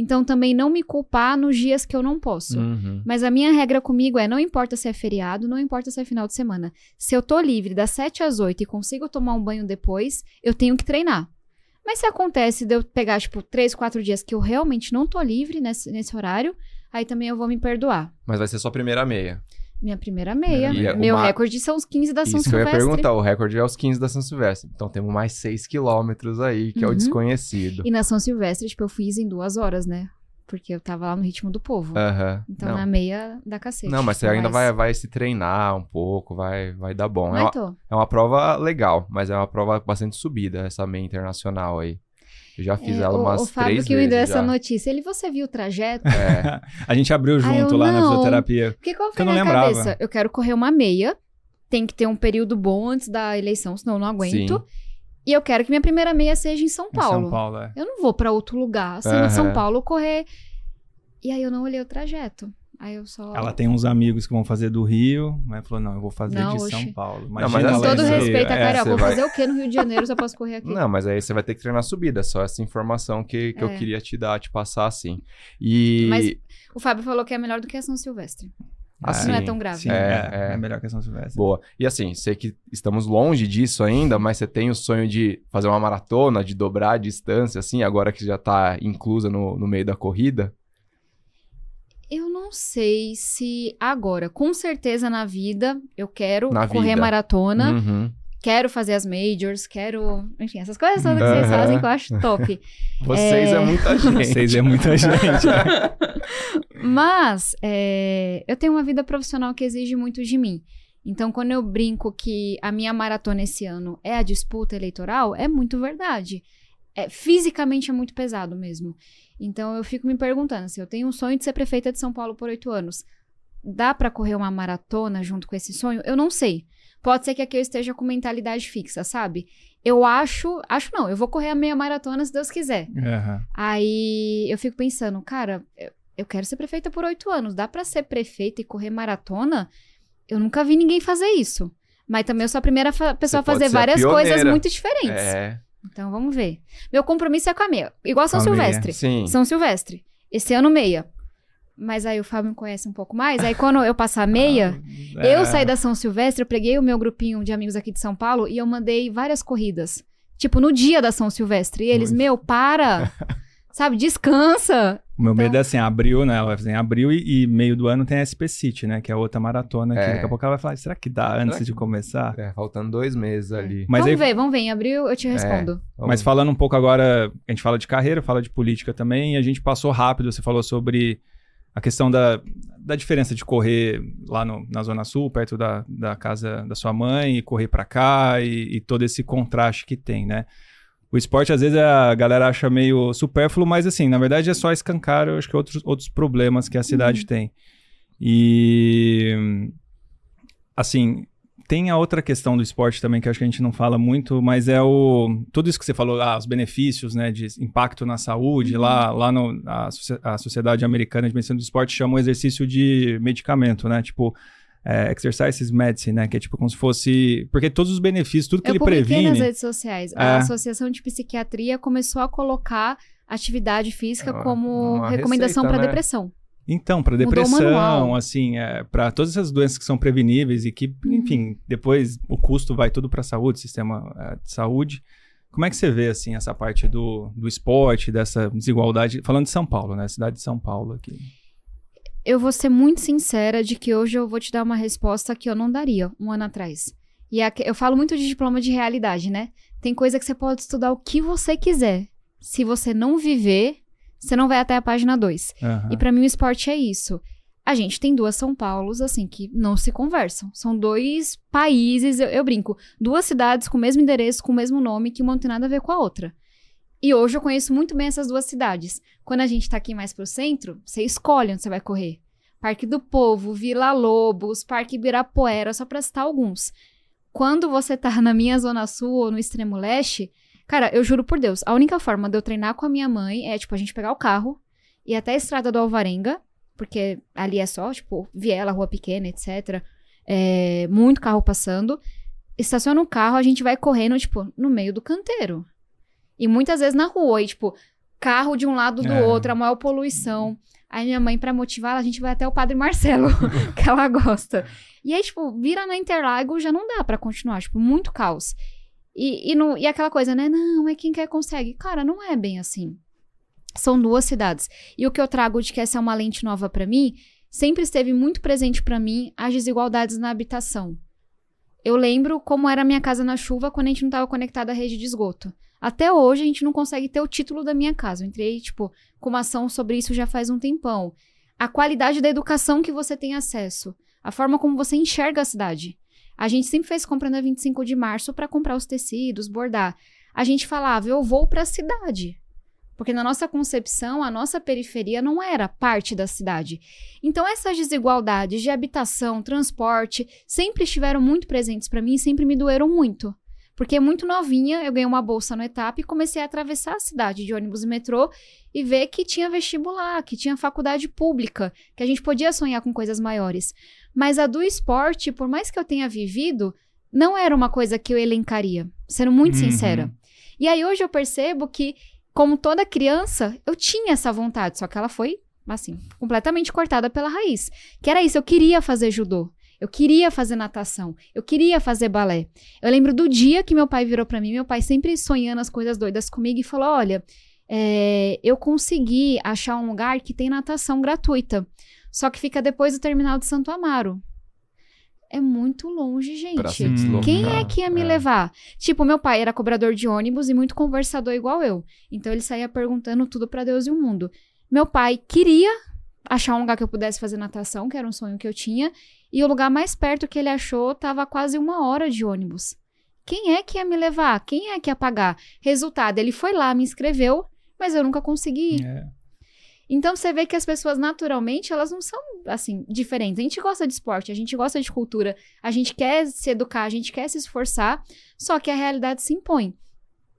Então, também não me culpar nos dias que eu não posso. Uhum. Mas a minha regra comigo é: não importa se é feriado, não importa se é final de semana. Se eu tô livre das 7 às 8 e consigo tomar um banho depois, eu tenho que treinar. Mas se acontece de eu pegar, tipo, 3, 4 dias que eu realmente não tô livre nesse, nesse horário, aí também eu vou me perdoar. Mas vai ser só a primeira meia. Minha primeira meia. E é Meu uma- recorde são os 15 da São Isso que eu ia Silvestre. perguntar. O recorde é os 15 da São Silvestre. Então temos mais 6 quilômetros aí, que é o Uhum. desconhecido. E na São Silvestre, tipo, eu fiz em duas horas, né? Porque eu tava lá no ritmo do povo. Aham. Então É, não. na meia da cacete. Não, mas você Não ainda mais. vai, vai se treinar um pouco, vai, vai dar bom. É Mas uma, tô. é uma prova legal, mas é uma prova bastante subida, essa meia internacional aí. Eu já fiz É, ela o, umas o Fábio três que me deu essa já. notícia, ele, você viu o trajeto? É, A gente abriu junto lá na não. fisioterapia. Porque qual Que foi eu não na lembrava. cabeça? Eu quero correr uma meia, tem que ter um período bom antes da eleição, senão eu não aguento. Sim. E eu quero que minha primeira meia seja em São Em Paulo. São Paulo, é. Eu não vou pra outro lugar, sendo Aham. São Paulo correr. E aí eu não olhei o trajeto. Aí eu só. Ela tem uns amigos que vão fazer do Rio, mas falou, não, eu vou fazer Não, de oxe. São Paulo. mas Imagina assim, Com ela todo respeito a É, Carol, vou vai- fazer o quê no Rio de Janeiro se eu posso correr aqui? Não, mas aí você vai ter que treinar subida, só essa informação que, que eu É. queria te dar, te passar assim. E. Mas- O Fábio falou que é melhor do que a São Silvestre. assim, não é tão grave. Sim, É, é, é. é melhor que a São Silvestre. Boa. E assim, sei que estamos longe disso ainda, mas você tem o sonho de fazer uma maratona, de dobrar a distância, assim, agora que já tá inclusa no, no meio da corrida? Eu não sei se agora, com certeza na vida, eu quero Na correr vida. maratona, Uhum. quero fazer as majors, quero. Enfim, essas coisas todas que vocês fazem que eu acho top. Vocês é, É. muita gente. Vocês é muita gente. Mas é, eu tenho uma vida profissional que exige muito de mim. Então, quando eu brinco que a minha maratona esse ano é a disputa eleitoral, é muito verdade. É, fisicamente é muito pesado mesmo. Então, eu fico me perguntando se eu tenho um sonho de ser prefeita de São Paulo por oito anos. Dá pra correr uma maratona junto com esse sonho? Eu não sei. Pode ser que aqui eu esteja com mentalidade fixa, sabe? Eu acho. Acho não, eu vou correr a meia maratona se Deus quiser. Aham. Aí eu fico pensando, cara, eu, quero ser prefeita por oito anos. Dá pra ser prefeita e correr maratona? Eu nunca vi ninguém fazer isso. Mas também eu sou a primeira fa- pessoa a pode fazer ser a várias coisas muito diferentes. É, Então vamos ver. Meu compromisso é com a meia. Igual São a meia. Silvestre. sim. São Silvestre. Esse ano meia. Mas aí o Fábio me conhece um pouco mais. Aí quando eu passar a meia, É. eu saí da São Silvestre, eu peguei o meu grupinho de amigos aqui de São Paulo e eu mandei várias corridas. Tipo, no dia da São Silvestre. E eles, Ui. meu, para! Sabe, descansa. O meu medo Então- é assim, abril, né? Ela vai fazer em abril e, e meio do ano tem a SP City, né? Que é outra maratona que É. daqui a pouco ela vai falar, será que dá antes que- de começar? É, faltando dois meses ali. Mas vamos aí, ver, vamos ver. Em abril eu te respondo. Vamos- Mas falando um pouco agora, a gente fala de carreira, fala de política também, e a gente passou rápido, você falou sobre a questão da, da diferença de correr lá no- na Zona Sul, perto da, da casa da sua mãe, e correr pra cá, e, e todo esse contraste que tem, né? O esporte, às vezes, a galera acha meio supérfluo, mas assim, na verdade é só escancar, eu acho que outros, outros problemas que a cidade tem. E assim, tem a outra questão do esporte também que acho que a gente não fala muito, mas é o tudo isso que você falou, ah, os benefícios, né, de impacto na saúde, lá lá no a, a Sociedade Americana de Medicina do Esporte chama o exercício de medicamento, né, tipo é, exercises medicine, né, que é tipo como se fosse porque todos os benefícios, tudo que Eu ele publiquei nas previne, redes sociais. É. A Associação de Psiquiatria começou a colocar atividade física É como recomendação para né? depressão. Então, para depressão, assim, é, para todas essas doenças que são preveníveis e que, Uhum. enfim, depois o custo vai tudo para a saúde, sistema é, de saúde. Como é que você vê, assim, essa parte do, do esporte, dessa desigualdade? Falando de São Paulo, né? Cidade de São Paulo aqui. Eu vou ser muito sincera de que hoje eu vou te dar uma resposta que eu não daria um ano atrás. E a- eu falo muito de diploma de realidade, né? Tem coisa que você pode estudar o que você quiser. Se você não viver, você não vai até a página 2. Aham. E pra mim o esporte é isso. A gente tem duas São Paulos, assim, que não se conversam. São dois países, eu, eu brinco, duas cidades com o mesmo endereço, com o mesmo nome, que uma não tem nada a ver com a outra. E hoje eu conheço muito bem essas duas cidades. Quando a gente tá aqui mais pro centro, você escolhe onde você vai correr. Parque do Povo, Vila Lobos, Parque Ibirapuera, só pra citar alguns. Quando você tá na minha Zona Sul ou no Extremo Leste, cara, eu juro por Deus, a única forma de eu treinar com a minha mãe é, tipo, a gente pegar o carro, ir até a estrada do Alvarenga, porque ali é só, tipo, viela, rua pequena, etc. É, muito carro passando. estaciona o carro, a gente vai correndo, tipo, no meio do canteiro. E muitas vezes na rua, e, tipo, carro de um lado do É. outro, a maior poluição. Aí minha mãe, pra motivar, ela, a gente vai até o Padre Marcelo, que ela gosta. E aí, tipo, vira na Interlagos, já não dá pra continuar, tipo, muito caos. E, e, no- e aquela coisa, né? Não, é quem quer consegue. Cara, não é bem assim. São duas cidades. E o que eu trago de que essa é uma lente nova pra mim, sempre esteve muito presente pra mim as desigualdades na habitação. Eu lembro como era a minha casa na chuva quando a gente não estava conectado à rede de esgoto. Até hoje a gente não consegue ter o título da minha casa. Eu entrei, tipo, com uma ação sobre isso já faz um tempão. A qualidade da educação que você tem acesso. A forma como você enxerga a cidade. A gente sempre fez compra na 25 de março para comprar os tecidos, bordar. A gente falava, eu vou para a cidade. Porque na nossa concepção, a nossa periferia não era parte da cidade. Então, essas desigualdades de habitação, transporte, sempre estiveram muito presentes para mim e sempre me doeram muito. Porque muito novinha, eu ganhei uma bolsa no etapa e comecei a atravessar a cidade de ônibus e metrô e ver que tinha vestibular, que tinha faculdade pública, que a gente podia sonhar com coisas maiores. Mas a do esporte, por mais que eu tenha vivido, não era uma coisa que eu elencaria, sendo muito Uhum. sincera. E aí hoje eu percebo que, como toda criança, eu tinha essa vontade, só que ela foi, assim, completamente cortada pela raiz. Que era isso, eu queria fazer judô. Eu queria fazer natação, eu queria fazer balé. Eu lembro do dia que meu pai virou pra mim, meu pai sempre sonhando as coisas doidas comigo e falou: Olha, é, eu consegui achar um lugar que tem natação gratuita, só que fica depois do terminal de Santo Amaro. É muito longe, gente. Quem é que ia me É. levar? Tipo, meu pai era cobrador de ônibus e muito conversador igual eu. Então ele saía perguntando tudo pra Deus e o mundo. Meu pai queria achar um lugar que eu pudesse fazer natação, que era um sonho que eu tinha, e o lugar mais perto que ele achou tava a quase uma hora de ônibus. Quem é que ia me levar? Quem é que ia pagar? Resultado, ele foi lá, me inscreveu, mas eu nunca consegui ir. É. Então você vê que as pessoas naturalmente, elas não são assim diferentes. A gente gosta de esporte, a gente gosta de cultura, a gente quer se educar, a gente quer se esforçar, só que a realidade se impõe.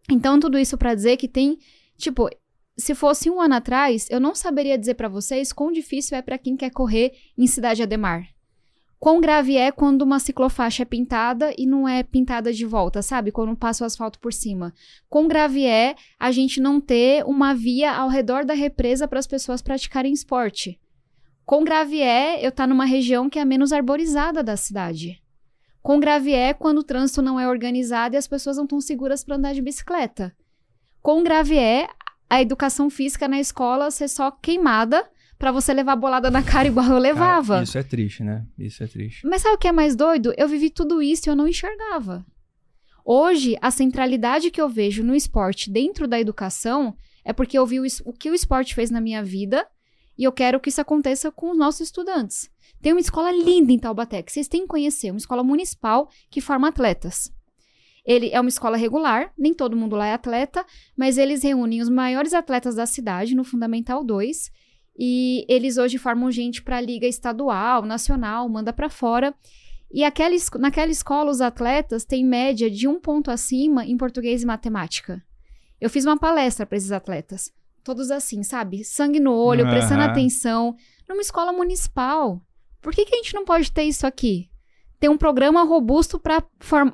Então tudo isso pra dizer que tem, tipo, se fosse um ano atrás, eu não saberia dizer pra vocês quão difícil é pra quem quer correr em Cidade Ademar. Quão grave é quando uma ciclofaixa é pintada e não é pintada de volta, sabe? Quando passa o asfalto por cima. Quão grave é a gente não ter uma via ao redor da represa para as pessoas praticarem esporte. Quão grave é eu estar numa região que é a menos arborizada da cidade. Quão grave é quando o trânsito não é organizado e as pessoas não estão seguras para andar de bicicleta. Quão grave é a educação física na escola ser só queimada para você levar bolada na cara igual eu levava. Cara, isso é triste, né? Isso é triste. Mas sabe o que é mais doido? Eu vivi tudo isso e eu não enxergava. Hoje, a centralidade que eu vejo no esporte dentro da educação é porque eu vi o, o que o esporte fez na minha vida e eu quero que isso aconteça com os nossos estudantes. Tem uma escola linda em Taubaté que vocês têm que conhecer, uma escola municipal que forma atletas. Ele é uma escola regular, nem todo mundo lá é atleta, mas eles reúnem os maiores atletas da cidade no Fundamental 2 e eles hoje formam gente para liga estadual, nacional, manda para fora. E aquela, naquela escola, os atletas têm média de um ponto acima em português e matemática. Eu fiz uma palestra para esses atletas. Todos assim, sabe? Sangue no olho, prestando Aham. atenção. Numa escola municipal. Por que, que a gente não pode ter isso aqui? Ter um programa robusto para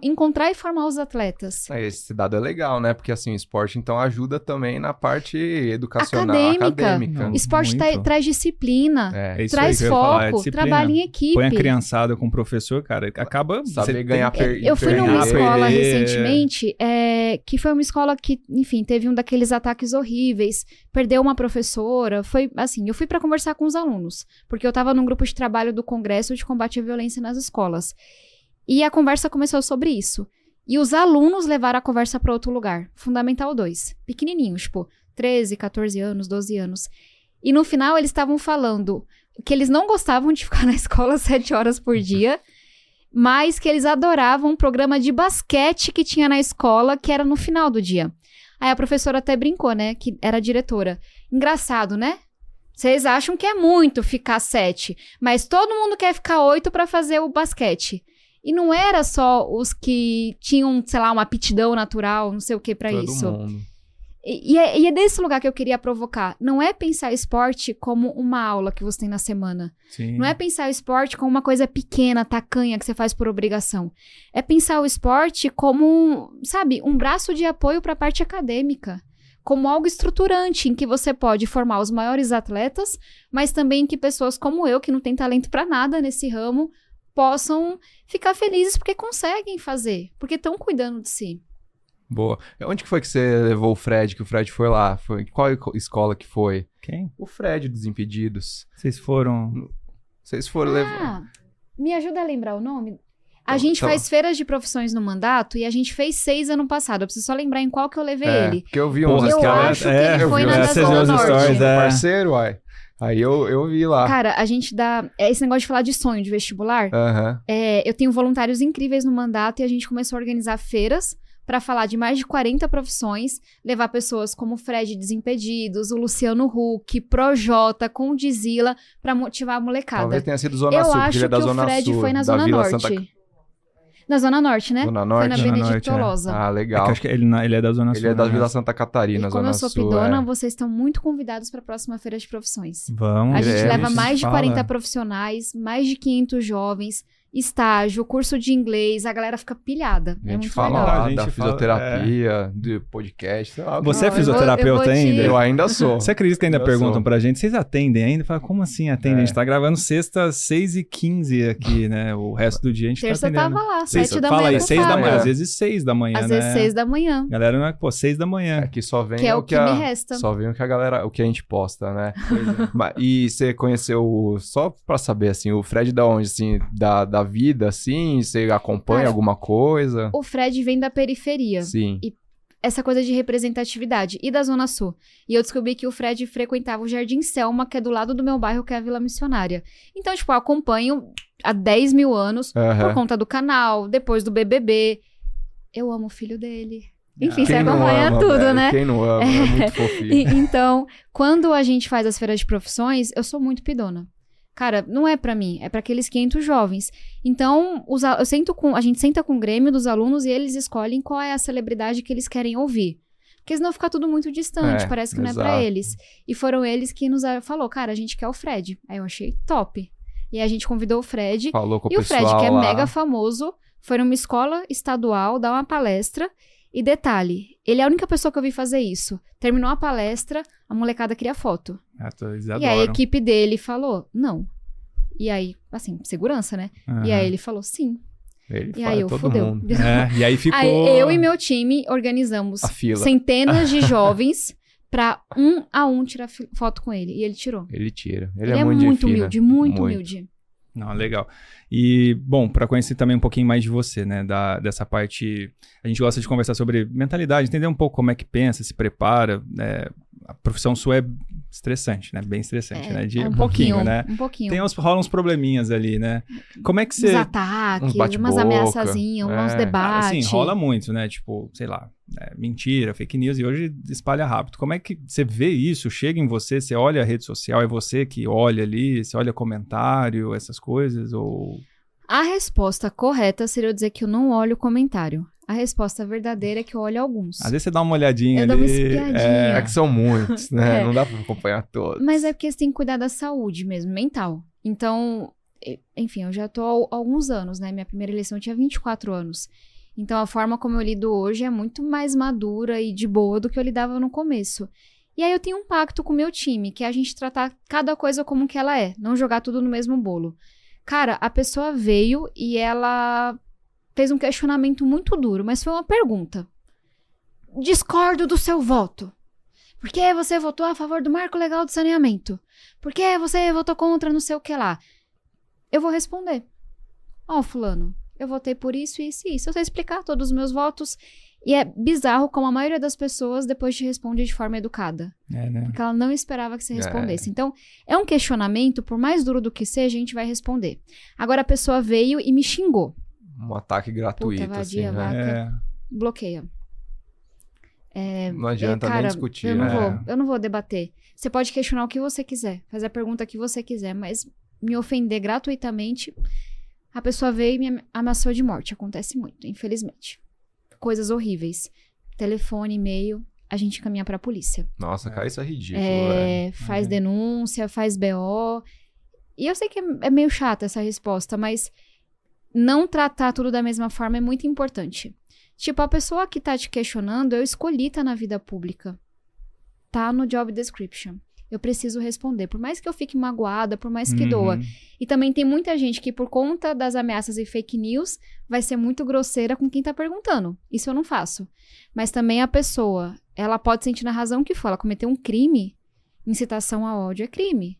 encontrar e formar os atletas. É, Esse dado é legal, né? Porque assim, o esporte então ajuda também na parte educacional, Acadêmica. acadêmica. Não, Esporte tra- traz disciplina, É, É traz falar, é foco, disciplina. trabalho em equipe. Põe a criançada com o professor, cara, acaba... saber ganhar per Eu fui perder. numa escola perder. recentemente, é, que foi uma escola que, enfim, teve um daqueles ataques horríveis, perdeu uma professora, foi assim, eu fui para conversar com os alunos, porque eu tava num grupo de trabalho do Congresso de Combate à Violência nas Escolas. E a conversa começou sobre isso. E os alunos levaram a conversa para outro lugar, Fundamental 2, pequenininhos, tipo, 13, 14 anos, 12 anos. E no final eles estavam falando que eles não gostavam de ficar na escola sete horas por dia, mas que eles adoravam um programa de basquete que tinha na escola, que era no final do dia. Aí a professora até brincou, né? Que era diretora. Engraçado, né? Vocês acham que é muito ficar sete, mas todo mundo quer ficar oito para fazer o basquete. E não era só os que tinham, sei lá, uma aptidão natural, não sei o que para isso. mundo. E, e é, e é desse lugar que eu queria provocar. Não é pensar esporte como uma aula que você tem na semana. Sim. Não é pensar o esporte como uma coisa pequena, tacanha, que você faz por obrigação. É pensar o esporte como, um, sabe, um braço de apoio para a parte acadêmica. Como algo estruturante, em que você pode formar os maiores atletas, mas também que pessoas como eu, que não tem talento para nada nesse ramo, possam ficar felizes porque conseguem fazer, porque estão cuidando de si. Boa. Onde que foi que você levou o Fred, que o Fred foi lá? Foi qual escola que foi? Quem? O Fred dos Impedidos. Vocês foram. Vocês foram levar. Ah, me ajuda a lembrar o nome? A Então- gente então- faz feiras de profissões no mandato e a gente fez seis ano passado. Eu preciso só lembrar em qual que eu levei É, ele. porque eu vi uns eu acho que ele eu foi vi na da Zona Norte. stories, é. Parceiro, uai. Aí eu, eu vi lá. Cara, a gente dá. é Esse negócio de falar de sonho de vestibular. Aham. é, eu tenho voluntários incríveis no mandato e a gente começou a organizar feiras para falar de mais de 40 profissões, levar pessoas como o Fred Desimpedidos, o Luciano Huck, Projota, Condizila, para motivar a molecada. Talvez tenha sido Zona eu Sul, acho ele é da que Zona o Fred Sul. foi na Zona Vila Norte. Santa... Na Zona Norte, né? Zona Foi Norte? na Zona Benedito Norte, é. Tolosa. Ah, É que legal. eu acho que ele, na- ele é da Zona Sul. Ele é da né? Vila Santa Catarina, E como Zona eu sou Sul. pidona, é. vocês estão muito convidados para a próxima feira de profissões. Vamos. A gente É, leva mais de fala. 40 profissionais, mais de 500 jovens, estágio, curso de inglês, a galera fica pilhada. A é gente muito fala legal. lá, gente da fala- fisioterapia, de podcast, sei lá. Você é Não, eu vou- fisioterapeuta eu vou te- ainda? Eu ainda sou. Você acredita que ainda Eu perguntam sou. pra gente? Vocês atendem ainda? Fala, como assim atendem? É. A gente tá gravando sexta, 6 e 15 aqui, né? O resto do dia a gente Terça tá atendendo. tava lá, Seis- sete da Fala manhã. aí, no 6 da manhã. É. Às vezes 6 da manhã, Às né? vezes seis da manhã. Galera, não é, pô, 6 da manhã. Aqui só vem Que é o que, a- me resta. Só vem o que a galera, o que a gente posta, né? E você conheceu, o- só pra saber, assim, o Fred da onde, assim, da, da vida, assim? Você acompanha Cara, alguma coisa? O Fred vem da periferia. Sim. Essa coisa de representatividade. E da Zona Sul. E eu descobri que o Fred frequentava o Jardim Selma, que é do lado do meu bairro, que é a Vila Missionária. Então, tipo, eu acompanho há 10 mil anos, por Aham. conta do canal, depois do BBB. Eu amo o filho dele. Enfim, Ah, você Quem não acompanha ama, tudo, velho? né? Quem não ama, é muito fofinho. E- então, quando a gente faz as feiras de profissões, eu sou muito pidona. Cara, não é pra mim, é pra aqueles 500 jovens. Então, os eu sento com, a gente senta com o Grêmio dos alunos e eles escolhem qual é a celebridade que eles querem ouvir. Porque senão fica tudo muito distante, É, parece que não é pra exato. eles. E foram eles que nos falou, cara, a gente quer o Fred. Aí eu achei top. E a gente convidou o Fred. Falou com o E o Fred, que é lá. mega famoso, foi numa escola estadual dar uma palestra. E detalhe, ele é a única pessoa que eu vi fazer isso. Terminou a palestra, a molecada queria foto. Ah, eles E aí a equipe dele falou, não. E aí, assim, segurança, né? E aí ele falou, sim. Ele E aí eu fudeu. É, e aí ficou... Aí eu e meu time organizamos centenas de jovens pra um a um tirar foto com ele. E ele tirou. Ele tira. Ele, Ele, é, é muito, muito humilde, muito, humilde. Não, legal. E, bom, para conhecer também um pouquinho mais de você, né? Da, dessa parte. A gente gosta de conversar sobre mentalidade, entender um pouco como é que pensa, se prepara. né? A profissão sua é estressante, né? Bem estressante, É, né? De é um, pouquinho, né? Um pouquinho. Tem uns, rola uns probleminhas ali, né? Como é que Uns você. ataques, uns umas ameaçazinhas, uns é. Cara, debates. assim, rola muito, né? Tipo, sei lá, né? mentira, fake news, e hoje espalha rápido. Como é que você vê isso? Chega em você, você olha a rede social, é você que olha ali, você olha comentário, essas coisas? Ou. A resposta correta seria eu dizer que eu não olho o comentário. A resposta verdadeira é que eu olho alguns. Às vezes você dá uma olhadinha Eu ali. dou uma espiadinha. É que são muitos, né? É. Não dá pra acompanhar todos. Mas é porque você tem que cuidar da saúde mesmo, mental. Então, enfim, eu já tô há alguns anos, né? Minha primeira eleição eu tinha 24 anos. Então, a forma como eu lido hoje é muito mais madura e de boa do que eu lidava no começo. E aí eu tenho um pacto com o meu time, que é a gente tratar cada coisa como que ela é, não jogar tudo no mesmo bolo. Cara, a pessoa veio e ela fez um questionamento muito duro, mas foi uma pergunta. Discordo do seu voto. Por que você votou a favor do marco legal do saneamento? Por que você votou contra não sei o que lá? Eu vou responder. Ó, fulano, eu votei por isso, isso e isso. Eu sei explicar todos os meus votos. E é bizarro como a maioria das pessoas depois te responde de forma educada. É, né? Porque ela não esperava que você É. respondesse. Então, é um questionamento, por mais duro do que seja, a gente vai responder. Agora a pessoa veio e me xingou. Um ataque gratuito, vadia, assim, né? É, Bloqueia. Não adianta É, cara, nem discutir, eu não né? vou, eu não vou debater. Você pode questionar o que você quiser, fazer a pergunta que você quiser, mas me ofender gratuitamente, a pessoa veio e me ameaçou de morte. Acontece muito, infelizmente. Coisas horríveis. Telefone, e-mail. a gente caminha pra polícia. Nossa, É. cara, isso é ridículo, velho. É, faz É. denúncia, faz BO. E eu sei que é, é meio chata essa resposta, mas não tratar tudo da mesma forma é muito importante. Tipo, a pessoa que tá te questionando, eu escolhi estar na vida pública. Tá no job description. Eu preciso responder. Por mais que eu fique magoada, por mais que doa. Uhum. E também tem muita gente que, por conta das ameaças e fake news, vai ser muito grosseira com quem tá perguntando. Isso eu não faço. Mas também a pessoa, ela pode sentir na razão que for. Ela cometeu um crime, incitação a ódio é crime.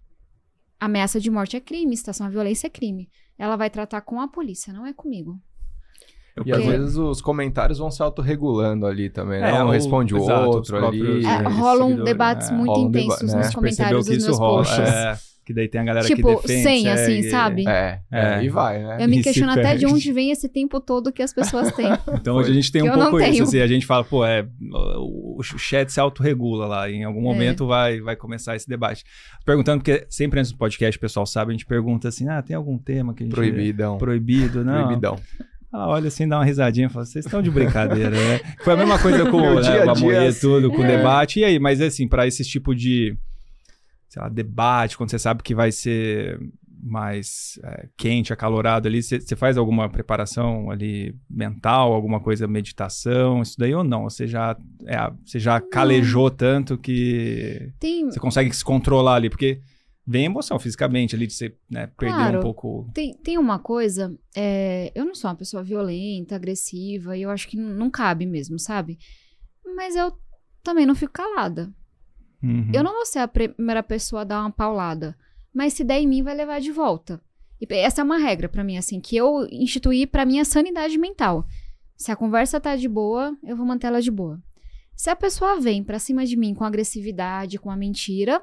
Ameaça de morte é crime, incitação à violência é crime. Ela vai tratar com a polícia, não é comigo. E às Porque- vezes os comentários vão se autorregulando ali também, né? É, um responde o exato, outro ali. É, rolam seguidores, debates é. muito Rolam deba- intensos né? nos comentários dos isso meus rola. posts. É, que daí tem a galera Tipo, que defende. sem, assim, segue. sabe? É, é, É. e vai, né? Eu me questiono até de onde vem esse tempo todo que as pessoas têm. Então hoje a gente tem Que um pouco isso, assim, a gente fala, pô, é, o, o chat se autorregula lá, em algum É. momento vai, vai começar esse debate. Perguntando, porque sempre antes do podcast, o pessoal sabe, a gente pergunta assim, ah, tem algum tema que a gente... Proibidão. Proibido, não. Proibidão. Ela olha assim, dá uma risadinha e fala, vocês estão de brincadeira, né? Foi a mesma coisa com né, dia a o assim. tudo, com o É. debate. E aí, mas assim, pra esse tipo de, sei lá, debate, quando você sabe que vai ser mais é, quente, acalorado ali, você faz alguma preparação ali mental, alguma coisa, meditação, isso daí ou não? Você já, é, você já calejou tanto que Tem, você consegue se controlar ali, porque vem emoção fisicamente ali de você né, perder Claro. um pouco... Tem, tem uma coisa, é, eu não sou uma pessoa violenta, agressiva, e eu acho que não cabe mesmo, sabe? Mas eu também não fico calada. Uhum. Eu não vou ser a primeira pessoa a dar uma paulada, mas se der em mim, vai levar de volta. E essa é uma regra pra mim, assim, que eu instituí pra minha sanidade mental. Se a conversa tá de boa, eu vou manter ela de boa. Se a pessoa vem pra cima de mim com agressividade, com a mentira,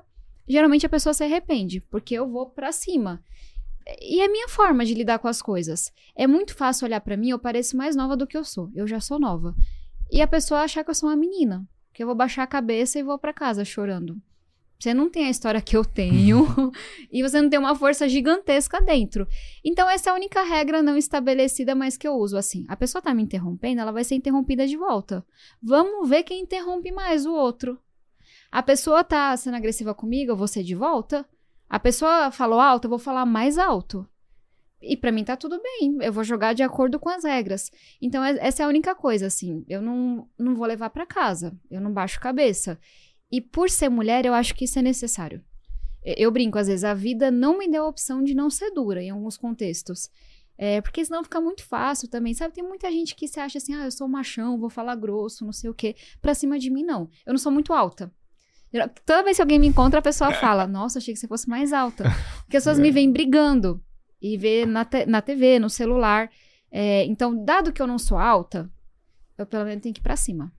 geralmente a pessoa se arrepende, porque eu vou pra cima. E é minha forma de lidar com as coisas. É muito fácil olhar pra mim, eu pareço mais nova do que eu sou. Eu já sou nova. E a pessoa achar que eu sou uma menina, que eu vou baixar a cabeça e vou pra casa chorando. Você não tem a história que eu tenho e você não tem uma força gigantesca dentro. Então, essa é a única regra não estabelecida, mas que eu uso assim. A pessoa tá me interrompendo, ela vai ser interrompida de volta. Vamos ver quem interrompe mais o outro. A pessoa tá sendo agressiva comigo, eu vou ser de volta. A pessoa falou alto, eu vou falar mais alto. E pra mim tá tudo bem, eu vou jogar de acordo com as regras. Então, é- essa é a única coisa, assim. Eu não, não vou levar pra casa, eu não baixo cabeça. E por ser mulher, eu acho que isso é necessário. Eu brinco, às vezes, a vida não me deu a opção de não ser dura em alguns contextos. É, porque senão fica muito fácil também, sabe? Tem muita gente que se acha assim, ah, eu sou machão, vou falar grosso, não sei o quê. Pra cima de mim, não. Eu não sou muito alta. Toda vez que alguém me encontra, a pessoa fala, nossa, achei que você fosse mais alta. Porque as pessoas me veem brigando. E vê na, te- na TV, no celular. É, então, dado que eu não sou alta, eu pelo menos tenho que ir pra cima.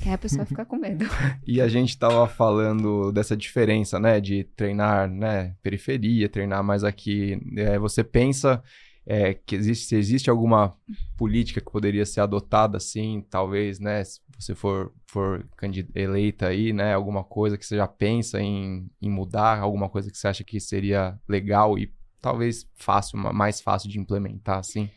Que aí a pessoa fica com medo. E a gente tava falando dessa diferença, né? De treinar, né? Periferia, treinar mais aqui. É, você pensa é, que existe, se existe alguma política que poderia ser adotada, assim, talvez, né? Se você for, for eleita aí, né? Alguma coisa que você já pensa em, em mudar, alguma coisa que você acha que seria legal e talvez fácil, ma- mais fácil de implementar, assim.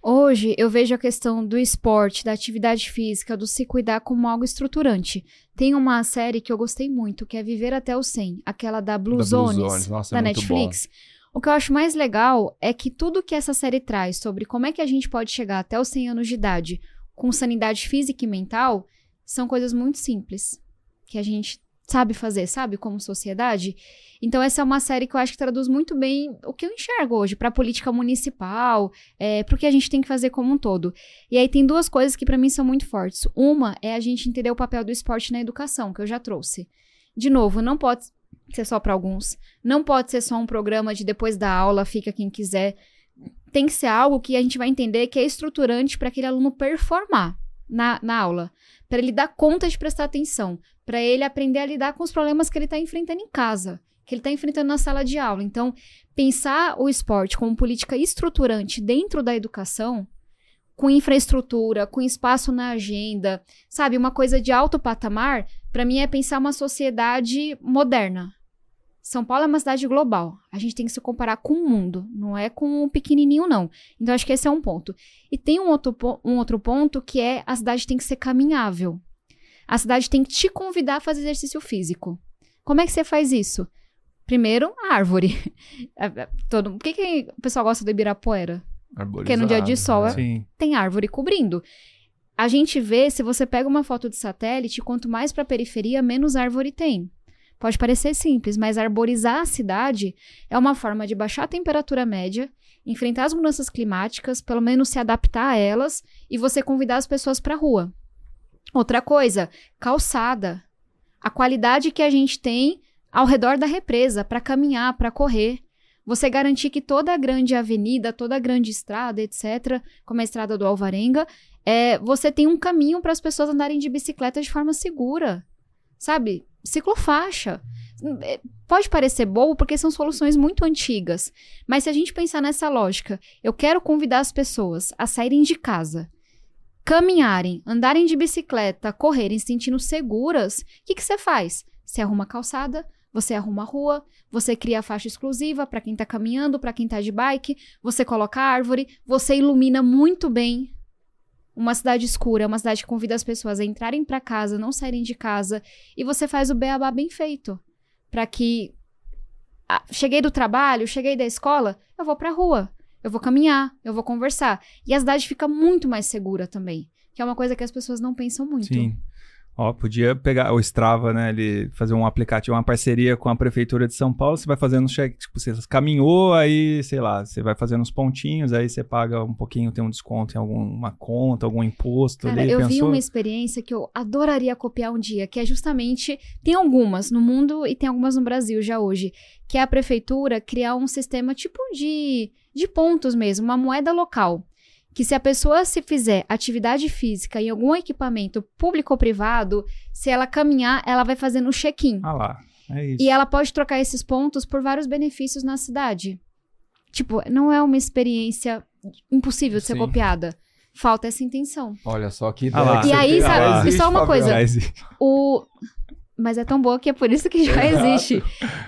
Hoje, eu vejo a questão do esporte, da atividade física, do se cuidar como algo estruturante. Tem uma série que eu gostei muito, que é Viver até o 100, aquela da Blue Da Blue Zones, Zones, nossa, da é Netflix. O que eu acho mais legal é que tudo que essa série traz sobre como é que a gente pode chegar até os 100 anos de idade com sanidade física e mental são coisas muito simples que a gente sabe fazer, sabe, como sociedade. Então essa é uma série que eu acho que traduz muito bem o que eu enxergo hoje para a política municipal, é, para o que a gente tem que fazer como um todo. E aí tem duas coisas que para mim são muito fortes. Uma é a gente entender o papel do esporte na educação, que eu já trouxe. De novo, não pode ser só para alguns. Não pode ser só um programa de depois da aula, fica quem quiser. Tem que ser algo que a gente vai entender que é estruturante para aquele aluno performar na, na aula. Para ele dar conta de prestar atenção. Para ele aprender a lidar com os problemas que ele está enfrentando em casa. Que ele está enfrentando na sala de aula. Então, pensar o esporte como política estruturante dentro da educação, com infraestrutura, com espaço na agenda, sabe, uma coisa de alto patamar, para mim é pensar uma sociedade moderna. São Paulo é uma cidade global. A gente tem que se comparar com o mundo, não é com o pequenininho, não. Então, acho que esse é um ponto. E tem um outro, um outro ponto que é a cidade tem que ser caminhável. A cidade tem que te convidar a fazer exercício físico. Como é que você faz isso? Primeiro, árvore. É, é, Todo, por que, que o pessoal gosta do Ibirapuera? Porque no dia de sol é- Sim. tem árvore cobrindo. A gente vê, se você pega uma foto de satélite, quanto mais para a periferia, menos árvore tem. Pode parecer simples, mas arborizar a cidade é uma forma de baixar a temperatura média, enfrentar as mudanças climáticas, pelo menos se adaptar a elas e você convidar as pessoas para a rua. Outra coisa, calçada. A qualidade que a gente tem ao redor da represa para caminhar, para correr. Você garantir que toda a grande avenida, toda a grande estrada, etc., como a estrada do Alvarenga, é, você tem um caminho para as pessoas andarem de bicicleta de forma segura. Sabe? Ciclofaixa. É, Pode parecer bobo porque são soluções muito antigas, mas se a gente pensar nessa lógica, eu quero convidar as pessoas a saírem de casa, caminharem, andarem de bicicleta, correrem, se sentindo seguras, o que, que você faz? Você arruma a calçada, você arruma a rua, você cria a faixa exclusiva para quem tá caminhando, para quem tá de bike, você coloca árvore, você ilumina muito bem uma cidade escura, uma cidade que convida as pessoas a entrarem para casa, não saírem de casa, e você faz o beabá bem feito, para que ah, cheguei do trabalho, cheguei da escola, eu vou pra rua, eu vou caminhar, eu vou conversar, e a cidade fica muito mais segura também, que é uma coisa que as pessoas não pensam muito. Sim. Ó, podia pegar o Strava, né? Ele fazer um aplicativo, uma parceria com a prefeitura de São Paulo. Você vai fazendo um check, tipo, você caminhou, aí, sei lá, você vai fazendo uns pontinhos, aí você paga um pouquinho, tem um desconto em alguma conta, algum imposto Cara, ali. eu vi pensou? uma experiência que eu adoraria copiar um dia, que é justamente. Tem algumas no mundo e tem algumas no Brasil já hoje. Que é a prefeitura criar um sistema tipo de, de pontos mesmo, uma moeda local. Que se a pessoa se fizer atividade física em algum equipamento público ou privado, se ela caminhar, ela vai fazendo o check-in. Ah lá, é isso. E ela pode trocar esses pontos por vários benefícios na cidade. Tipo, não é uma experiência impossível de ser Sim. copiada. Falta essa intenção. Olha só que Ah E aí, sabe, Já e só uma coisa. O... Mas é tão boa que é por isso que já Exato. existe.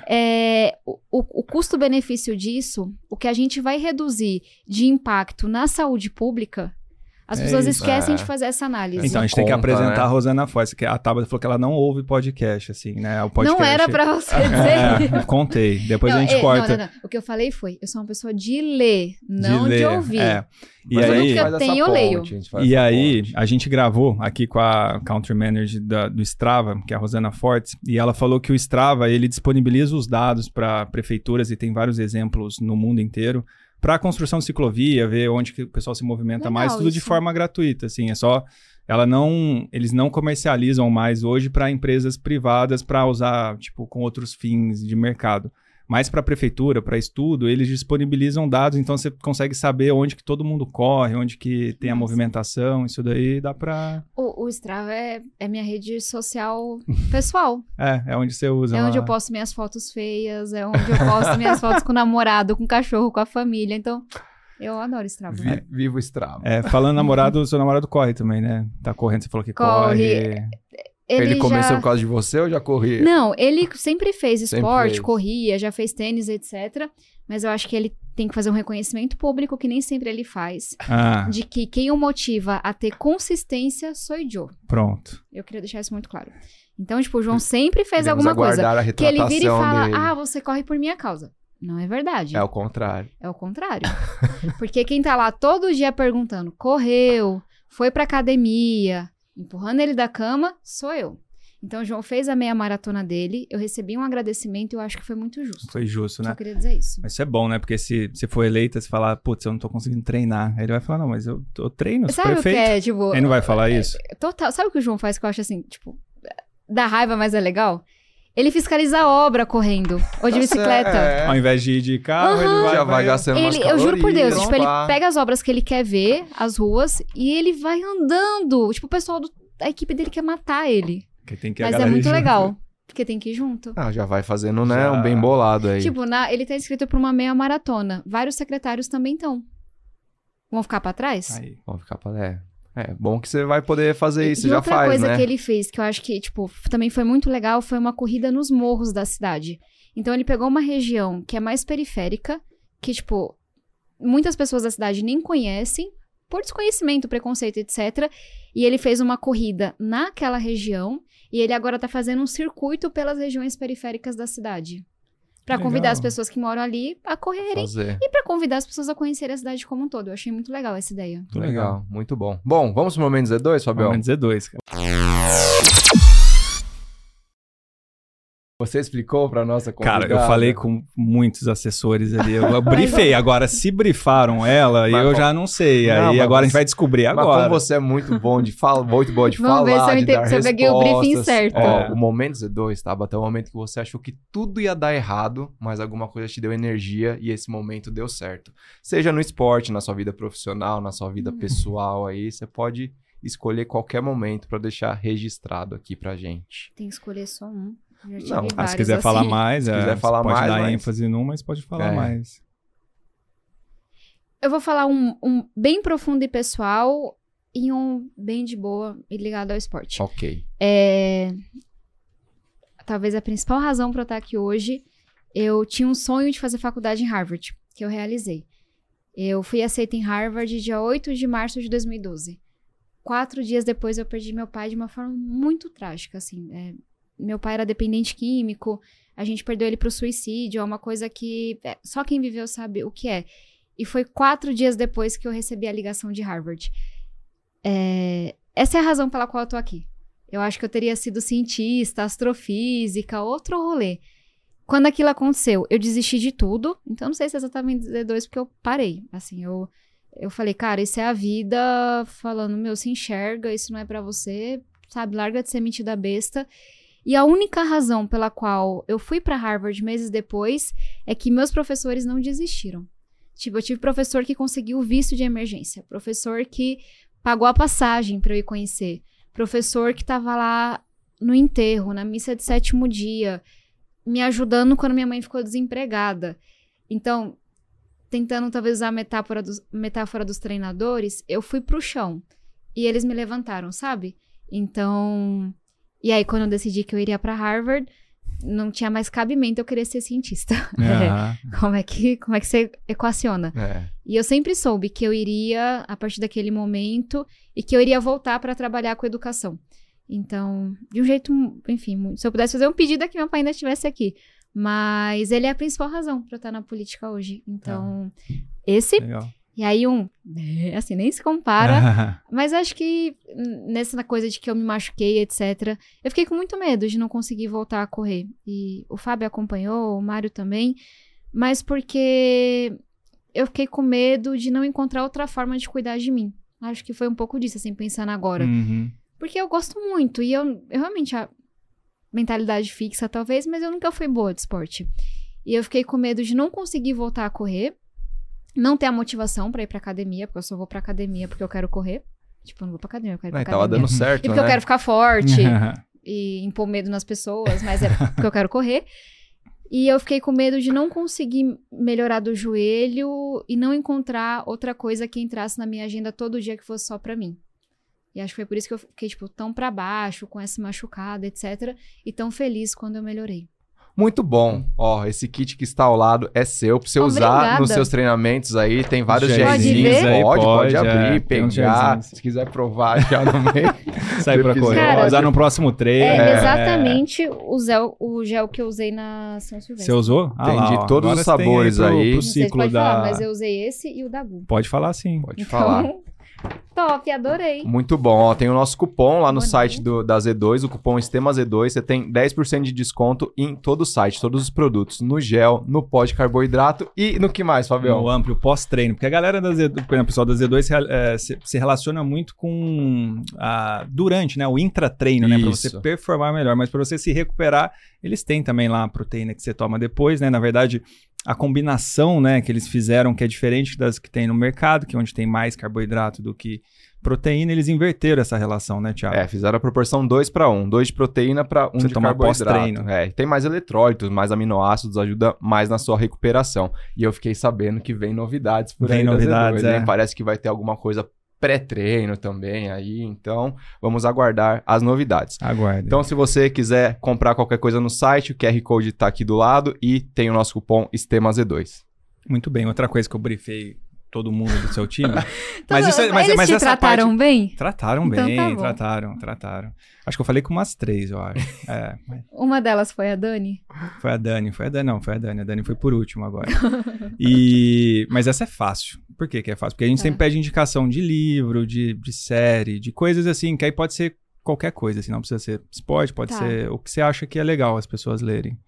É, o, o- o custo-benefício disso, o que a gente vai reduzir de impacto na saúde pública, as É pessoas isso. esquecem É. de fazer essa análise. Então, a gente tem que conta, apresentar né? a Rosana Foz, que a Tabata falou que ela não ouve podcast, assim, né? O podcast não era pra você dizer. É, contei. Depois Não, a gente é, corta. Não, não, não. O que eu falei foi, eu sou uma pessoa de ler, não de, ler. ouvir. É. E Mas a aí, eu tenho, eu leio. ponte, E aí, ponte. a gente gravou aqui com a Country Manager da- do Strava, que é a Rosana Fortes, e ela falou que o Strava, ele disponibiliza os dados para prefeituras, e tem vários exemplos no mundo inteiro, para construção de ciclovia, ver onde que o pessoal se movimenta Legal mais, tudo de isso. forma gratuita, assim, é só... Ela não... Eles não comercializam mais hoje para empresas privadas para usar, tipo, com outros fins de mercado. Mas para a prefeitura, para estudo, eles disponibilizam dados, então você consegue saber onde que todo mundo corre, onde que tem a Nossa. movimentação, isso daí dá pra... O, o Strava é, é minha rede social pessoal. É, é onde você usa É lá. onde eu posto minhas fotos feias, é onde eu posto minhas fotos com o namorado, com o cachorro, com a família. Então, eu adoro Strava. Vi- Viva o Strava. É, falando namorado, o seu namorado corre também, né? Tá correndo, você falou que corre. Corre. Ele, começou já... por causa de você ou já corria? Não, ele sempre fez Sempre esporte, fez. corria, já fez tênis, etc. Mas eu acho que ele tem que fazer um reconhecimento público que nem sempre ele faz. Ah, De que quem o motiva a ter consistência sou eu. pronto. Eu queria deixar isso muito claro. Então, tipo, o João sempre fez Queremos alguma coisa. a Que ele vira e fala, dele. ah, você corre por minha causa. Não é verdade. É o contrário. É o contrário. Porque quem tá lá todo dia perguntando, correu, foi pra academia, empurrando ele da cama, sou eu. Então, o João fez a meia maratona dele, eu recebi um agradecimento e eu acho que foi muito justo. Foi justo, Só né? queria dizer isso. Mas isso é bom, né? Porque se você for eleita, você falar, putz, eu não tô conseguindo treinar. Aí ele vai falar, não, mas eu, eu treino, sou Sabe o que é, tipo... Ele não vai falar isso? Total. Sabe o que o João faz que eu acho assim, tipo, dá raiva, mas é legal? Ele fiscaliza a obra correndo, ou de Tá bicicleta. certo, Ao é. invés de ir de carro, ele vai... Já vai gastando umas Ele, eu juro por Deus, tipo, ele pega as obras que ele quer ver, as ruas, e ele vai andando. Tipo, o pessoal da equipe dele quer matar ele. Que tem que Mas é muito junto. legal, porque tem que ir junto. Ah, já vai fazendo, né? Já. Um bem bolado aí. Tipo, na, ele tá inscrito pra uma meia maratona. Vários secretários também estão. Vão ficar pra trás? Aí. Vamos ficar pra... É. é bom que você vai poder fazer isso, e já outra faz, coisa né? que ele fez, que eu acho que, tipo, também foi muito legal, foi uma corrida nos morros da cidade. Então ele pegou uma região que é mais periférica, que, tipo, muitas pessoas da cidade nem conhecem, por desconhecimento, preconceito, etc. E ele fez uma corrida naquela região e ele agora tá fazendo um circuito pelas regiões periféricas da cidade. Pra Legal. convidar as pessoas que moram ali a correrem Fazer. e pra convidar as pessoas a conhecerem a cidade como um todo. Eu achei muito legal essa ideia. Muito legal, muito bom. Bom, vamos pro momento Z2, Fabião? Dizer dois, cara. Você explicou pra nossa convidada? Cara, eu falei com muitos assessores ali. Eu, eu briefei. Agora, se brifaram ela, Mas eu já não sei. Não, Aí mas agora a gente você- vai descobrir Mas agora. como você é muito bom de falar, muito boa de Vamos falar, ver se eu dar se eu peguei o briefing certo. Ó, É. o momento Z2, tá? Até o momento que você achou que tudo ia dar errado, mas alguma coisa te deu energia e esse momento deu certo. Seja no esporte, na sua vida profissional, na sua vida Hum. pessoal aí, você pode escolher qualquer momento pra deixar registrado aqui pra gente. Tem que escolher só um. Não, ah, se quiser falar assim. mais, Se é, quiser você falar pode mais, dar mas- ênfase num, mas pode falar É. mais. Eu vou falar um, um bem profundo e pessoal e um bem de boa e ligado ao esporte. Ok. É... Talvez a principal razão para eu estar aqui hoje, eu tinha um sonho de fazer faculdade em Harvard, que eu realizei. Eu fui aceita em Harvard dia 8 de março de 2012. Quatro dias depois eu perdi meu pai de uma forma muito trágica, assim. é, meu pai era dependente químico, a gente perdeu ele pro suicídio, é uma coisa que é, só quem viveu sabe o que é. E foi quatro dias depois que eu recebi a ligação de Harvard. É, essa é a razão pela qual eu tô aqui. Eu acho que eu teria sido cientista, astrofísica, outro rolê. Quando aquilo aconteceu, eu desisti de tudo. Então, não sei se é exatamente Z2, porque eu parei. Assim, eu, eu falei, cara, isso é a vida falando, meu, se enxerga, isso não é pra você, sabe? Larga de ser metida besta. E a única razão pela qual eu fui pra Harvard meses depois é que meus professores não desistiram. Tipo, eu tive professor que conseguiu o visto de emergência, professor que pagou a passagem pra eu ir conhecer, professor que tava lá no enterro, na missa de sétimo dia, me ajudando quando minha mãe ficou desempregada. Então, tentando talvez usar a metáfora dos, metáfora dos treinadores, eu fui pro chão e eles me levantaram, sabe? Então, e aí quando eu decidi que eu iria pra Harvard, não tinha mais cabimento eu querer ser cientista. Aham. como é que como é que você equaciona? É. E eu sempre soube que eu iria a partir daquele momento e que eu iria voltar para trabalhar com educação. Então, de um jeito, enfim, se eu pudesse fazer um pedido é que meu pai ainda estivesse aqui. Mas ele é a principal razão para eu estar na política hoje. Então, esse. Legal. E aí, um. é, Assim, nem se compara. Mas acho que nessa coisa de que eu me machuquei, etc., eu fiquei com muito medo de não conseguir voltar a correr. E o Fábio acompanhou, o Mário também, mas porque eu fiquei com medo de não encontrar outra forma de cuidar de mim. Acho que foi um pouco disso, assim, pensando agora. Uhum. Porque eu gosto muito e eu, eu realmente. A mentalidade fixa, talvez, mas eu nunca fui boa de esporte. E eu fiquei com medo de não conseguir voltar a correr, não ter a motivação pra ir pra academia, porque eu só vou pra academia porque eu quero correr. Tipo, eu não vou pra academia, eu quero ir pra Mas tava academia. dando certo, E porque né? eu quero ficar forte e impor medo nas pessoas, mas é porque eu quero correr. E eu fiquei com medo de não conseguir melhorar do joelho e não encontrar outra coisa que entrasse na minha agenda todo dia que fosse só pra mim. E acho que foi por isso que eu fiquei, tipo, tão pra baixo, com essa machucada, etc. E tão feliz quando eu melhorei. Muito bom. Ó, esse kit que está ao lado é seu pra você usar Obrigada. nos seus treinamentos aí. Tem vários Gelzinhos? Pode, Pode, pode, é, abrir, uns pegar. gelzinhos. Se quiser provar já no meio. Sair pra correr. Cara, Usar no próximo treino. É, É. exatamente o gel, o gel que eu usei na São Silvestre. Você usou? Ah lá, Entendi ó. todos Agora os sabores pro- aí. Pro Não sei se ciclo pode da... falar, mas eu usei esse e o da Bu. Pode falar sim. Pode falar. Top, adorei. Muito bom. Ó, tem o nosso cupom lá no Bonito. site do, da Z2, o cupom Estema Z2. Você tem 10% de desconto em todo o site, todos os produtos. No gel, no pó de carboidrato e no que mais, Fabião? No amplo pós-treino. Porque a galera da Z2, por exemplo, o pessoal da Z2 se, eh, se- se relaciona muito com a, durante, né? O intratreino, né? Pra você performar melhor. Mas para você se recuperar, eles têm também lá a proteína que você toma depois, né? Na verdade, a combinação, né, que eles fizeram, que é diferente das que tem no mercado, que é onde tem mais carboidrato do que proteína, eles inverteram essa relação, né, Thiago? É, fizeram a proporção 2 para 1. 2 de proteína para 1 Você de carboidrato. É, tem mais eletrólitos, mais aminoácidos, ajuda mais na sua recuperação. E eu fiquei sabendo que vem novidades por Vem aí da novidades, Z2, hein? é. Parece que vai ter alguma coisa pré-treino também aí, então vamos aguardar as novidades. Aguarde. Então, se você quiser comprar qualquer coisa no site, o QR Code está aqui do lado e tem o nosso cupom ESTEMAZ2. Muito bem. Outra coisa que eu briefei todo mundo do seu time. Mas isso é, mas, Eles mas te essa trataram parte... bem? Trataram Então bem, tá trataram, trataram. Acho que eu falei com umas três, eu acho. É, mas Uma delas foi a Dani? foi a Dani, foi a Dani, não, foi a Dani. A Dani foi por último agora. E, mas essa é fácil. Por que, que é fácil? Porque a gente Tá. sempre pede indicação de livro, de, de série, de coisas assim, que aí pode ser qualquer coisa, assim, não precisa ser esporte, pode Tá. ser o que você acha que é legal as pessoas lerem.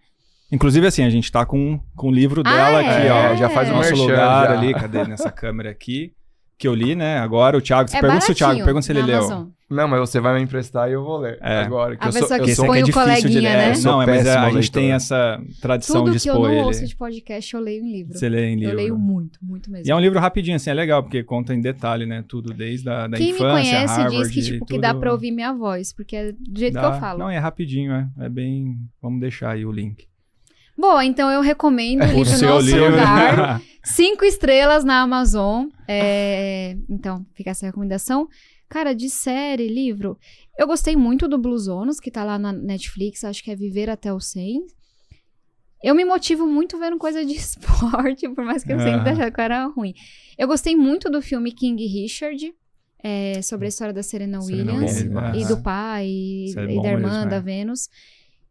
Inclusive, assim, a gente tá com, com o livro Ah, dela é? aqui, ó. já faz um nosso merchan, lugar já. ali, cadê nessa câmera aqui? Que eu li, né? Agora o Thiago, você é pergunta se o Thiago, pergunta se ele na leu. Amazon. Não, mas você vai me emprestar e eu vou ler É. agora. Que A eu sou, pessoa eu que sou é o de coleguinha, ler. né? É, Sou Não, é, mas a, a gente tem essa tradição Tudo de que eu expor não ele. ouço de podcast, eu leio em livro. Você lê em Eu livro. leio muito, muito mesmo. E é um livro rapidinho, assim, é legal, porque conta em detalhe, né? Tudo desde a da Quem infância, me conhece Harvard, diz que, tipo, que dá tudo. pra ouvir minha voz, porque é do jeito que Dá. eu falo. Não, é rapidinho, é. É bem... Vamos deixar aí o link. Bom, então eu recomendo o O livro Nosso livro. Lugar. Cinco estrelas na Amazon. É, Então, fica essa recomendação. Cara, de série, livro. Eu gostei muito do Bluesonos, que tá lá na Netflix. Acho que é Viver até os 100. Eu me motivo muito vendo coisa de esporte, por mais que eu sempre Ah. achava que era ruim. Eu gostei muito do filme King Richard, é, sobre a história da Serena, Serena Williams. Williams, E ah. do pai, e, Isso é e da irmã, mesmo, da é.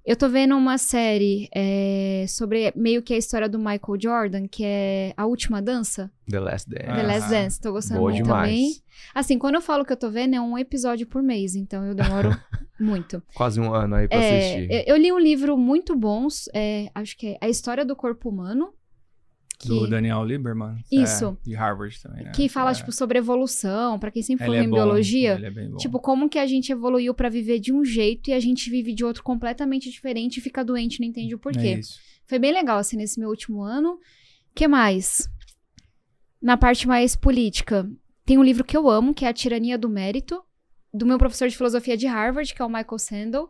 Eu tô vendo uma série é, sobre meio que a história do Michael Jordan, que é A Última Dança, The Last Dance. The Last Ah, Dance. Tô gostando boa muito demais. também. Assim, quando eu falo que eu tô vendo, é um episódio por mês, então eu demoro muito. Quase um ano aí pra É, assistir. eu- eu li um livro muito bom, é, acho que é A História do Corpo Humano, Do que, Daniel Lieberman. Isso. É, de Harvard também, né? que fala, É. tipo, sobre evolução, pra quem sempre falou é em bom, biologia. Ele é bem bom. Tipo, como que a gente evoluiu pra viver de um jeito e a gente vive de outro completamente diferente e fica doente não entende o É porquê. Foi bem legal, assim, nesse meu último ano. que mais? Na parte mais política, tem um livro que eu amo, que é A Tirania do Mérito, do meu professor de filosofia de Harvard, que é o Michael Sandel,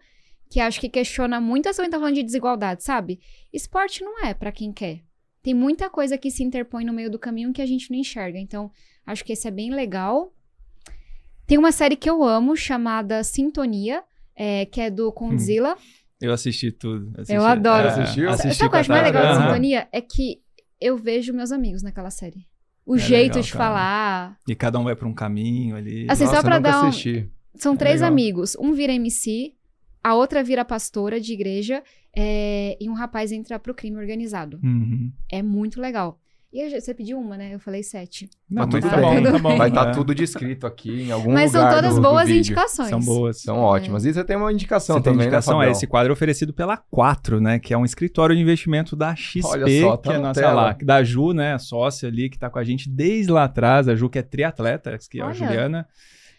que acho que questiona muito essa tá falando de desigualdade, sabe? Esporte não é pra quem quer. Tem muita coisa que se interpõe no meio do caminho que a gente não enxerga. Então, acho que esse é bem legal. Tem uma série que eu amo, chamada Sintonia, é, que é do Condzilla. Eu assisti tudo. assisti. Eu adoro. É, Assistiu? Assisti Sabe o que eu acho mais legal da. Sintonia? É que eu vejo meus amigos naquela série. O É jeito legal, de cara. falar. E cada um vai pra um caminho ali. Assim, Nossa, só pra dar um- assisti. São É três legal. amigos. Um vira MC, a outra vira pastora de igreja é, e um rapaz entra pro crime organizado. Uhum. É muito legal. E eu- você pediu uma, né? Eu falei sete. Não, Mas mas tudo tá bom, bem. tá bom. Vai estar é. tudo descrito aqui em algum Mas são lugar todas do- do boas vídeo. indicações. São boas. São ótimas. E você tem uma indicação Você tem também, indicação? né, é, esse quadro é oferecido pela 4, né? Que é um escritório de investimento da XP, Olha só, tá que é a nossa tela. lá, da Ju, né? A sócia ali, que tá com a gente desde lá atrás. A Ju, que é triatleta, que é a Olha. Juliana.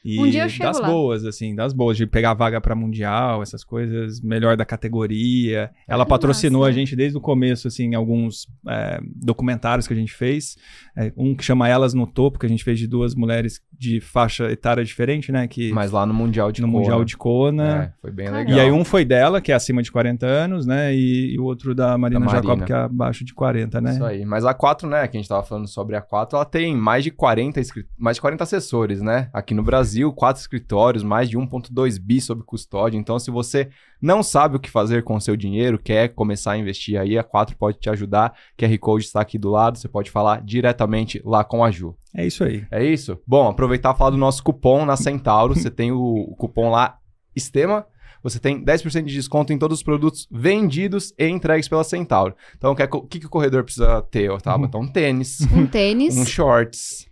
E Um dia eu chego das lá. boas, assim, das boas, de pegar vaga pra mundial, essas coisas, melhor da categoria. Ela patrocinou massa. a gente desde o começo, assim, em alguns é, documentários que a gente fez. É, um que chama Elas no Topo, que a gente fez de duas mulheres de faixa etária diferente, né? Que Mas lá no Mundial de no Kona. Mundial de Kona. É, foi bem Caramba. legal. E aí um foi dela, que é acima de 40 anos, né? E, e o outro da Marina, Da Marina. Jacob, que é abaixo de 40, né? Isso aí. Mas a 4, né, que a gente tava falando sobre a 4, ela tem mais de 40, escri- mais de 40 assessores, né? Aqui no Brasil, quatro escritórios, mais de 1.2 bi sob custódia. Então, se você não sabe o que fazer com o seu dinheiro, quer começar a investir aí, a 4 pode te ajudar. QR Code está aqui do lado, você pode falar diretamente lá com a Ju. É isso aí. É isso? Bom, aproveitar e falar do nosso cupom na Centauro. Você tem o, o cupom lá, Estema. Você tem 10% de desconto em todos os produtos vendidos e entregues pela Centauro. Então, o que, o que, que o corredor precisa ter, Otávio? Então, um tênis, Um tênis um shorts,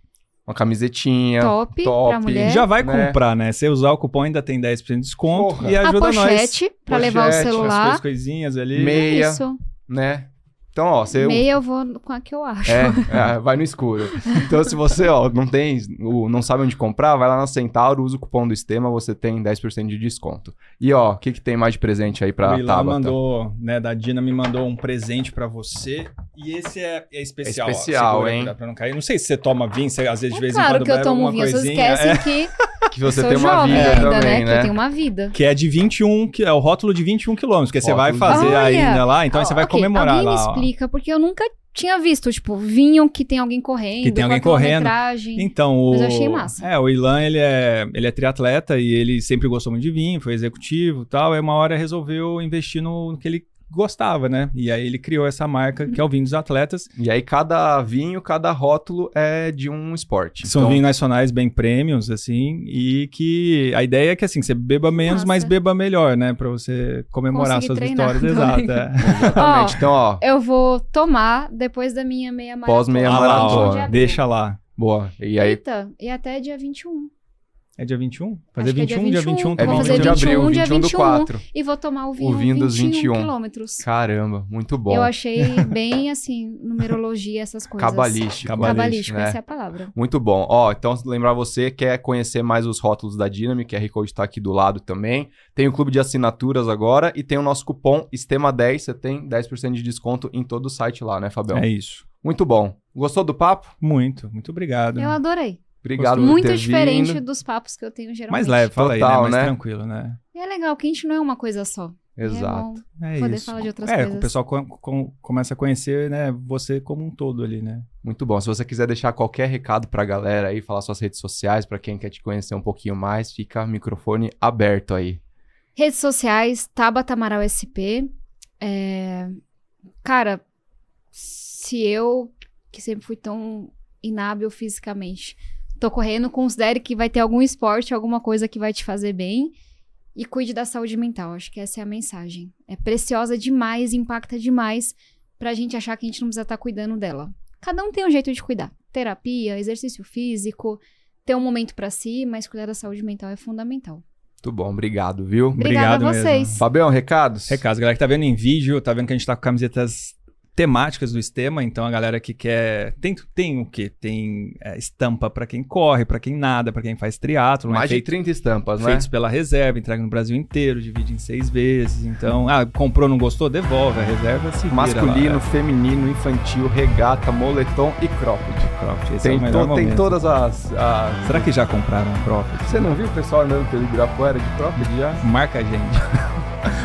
uma camisetinha. top, top. pra mulher. Já vai né? comprar, né? Se usar o cupom ainda tem 10% de desconto Porra. e a ajuda nós. pochete pra levar o Pochete, as As celular. coisas, coisinhas ali. Meia, Isso. né? Então, ó, você... Meia eu vou com a que eu acho. É, é, vai no escuro. Então, se você, ó, não tem, não sabe onde comprar, vai lá na Centauro, usa o cupom do Estema, você tem 10% de desconto. E, ó, o que, que tem mais de presente aí pra o Ilan Tabata? mandou, né, da Dina me mandou um presente pra você. E esse é, é especial. É ó. especial, Segura, hein? Pra não cair. Não sei se você toma vinho, você, às vezes de É vez em claro quando que eu tomo vinho. Vocês esquecem É, que Que você sou tem uma jovem vida ainda, também, né? Que né? eu tenho uma vida. que é de 21, que é o rótulo de 21 quilômetros, que você vai fazer ainda lá, então aí você vai comemorar alguém lá. Explica, porque eu nunca tinha visto, tipo, vinho que tem alguém correndo. Que tem alguém correndo. Então, o... Mas eu achei massa. É, o Ilan, ele é, ele é triatleta e ele sempre gostou muito de vinho, foi executivo e tal. Aí uma hora resolveu investir no, no que ele gostava, né? E aí ele criou essa marca que é o vinho dos atletas. E aí cada vinho, cada rótulo é de um esporte. São Então, vinhos nacionais bem premiums, assim, e que a ideia é que assim, você beba menos, Massa. mas beba melhor, né? Pra você comemorar Conseguir suas treinar vitórias. também. Exato. é. Exatamente. Ó, então, ó, Eu vou tomar depois da minha meia maratona. Pós-meia Ah lá, maratona. ó, De abril. deixa lá. boa. E aí, Eita, e até dia 21. É dia 21? Fazer Acho que é dia 21, dia 21. 21, é Eu vou tomar um fazer vinho de vinho. 21, abril, dia 21 do 21. 4. E vou tomar o vinho, vinho dos 21 21. quilômetros. Caramba, muito bom. Eu achei bem, assim, numerologia, essas coisas. Cabalístico. Cabalístico, né? essa é a palavra. Muito bom. Ó, então lembrar você quer conhecer mais os rótulos da Dynamic, QR Code tá aqui do lado também. Tem o clube de assinaturas agora e tem o nosso cupom STEMA10, você tem 10% de desconto em todo o site lá, né, Fabião? É isso. Muito bom. Gostou do papo? Muito, muito obrigado. Eu adorei. Obrigado por Muito ter diferente vindo. dos papos que eu tenho geralmente. Mais leve, fala aí, né? Total, Mais né? tranquilo, né? E é legal que a gente não é uma coisa só. Exato. É É bom poder isso. falar de outras é, coisas. o pessoal com- com- começa a conhecer, né, você como um todo ali, né? Muito bom. Se você quiser deixar qualquer recado pra galera aí, falar suas redes sociais, pra quem quer te conhecer um pouquinho mais, fica o microfone aberto aí. Redes sociais, Tabata Amaral SP. É, Cara, se eu, que sempre fui tão inábil fisicamente, tô correndo, considere que vai ter algum esporte, alguma coisa que vai te fazer bem. E cuide da saúde mental. Acho que essa é a mensagem. É preciosa demais, impacta demais pra gente achar que a gente não precisa estar cuidando dela. Cada um tem um jeito de cuidar. Terapia, exercício físico, ter um momento pra si, mas cuidar da saúde mental é fundamental. Muito bom, obrigado, viu? Obrigada Obrigado a vocês. mesmo. Fabião, recados? Recados, galera que tá vendo em vídeo, tá vendo que a gente tá com camisetas temáticas do Estema, então a galera que quer. Tem, tem o quê? Tem é, estampa pra quem corre, pra quem nada, pra quem faz triatlo, Mais é de feito, 30 estampas, né? feitos pela reserva, entrega no Brasil inteiro, divide em seis vezes. Então, ah, comprou, não gostou? Devolve. A reserva se Masculino, lá. feminino, infantil, regata, moletom e cropped. Cropped, é Tem, melhor to- tem todas as, as- Será que já compraram um cropped? Você não viu o pessoal andando pelo Ibirapuera de cropped já? Marca a gente.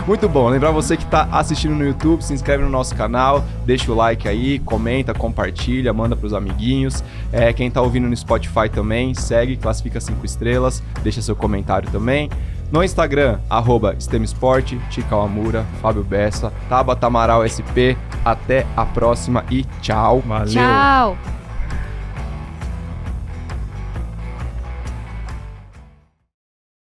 Muito bom. Lembrar você que está assistindo no YouTube, se inscreve no nosso canal, deixa o like aí, comenta, compartilha, manda pros amiguinhos. É, quem tá ouvindo no Spotify também, segue, classifica cinco estrelas, deixa seu comentário também. No Instagram, arroba STEMsport, Amura, Fábio Bessa, Tabata Amaral SP. Até a próxima e tchau. Valeu. Tchau!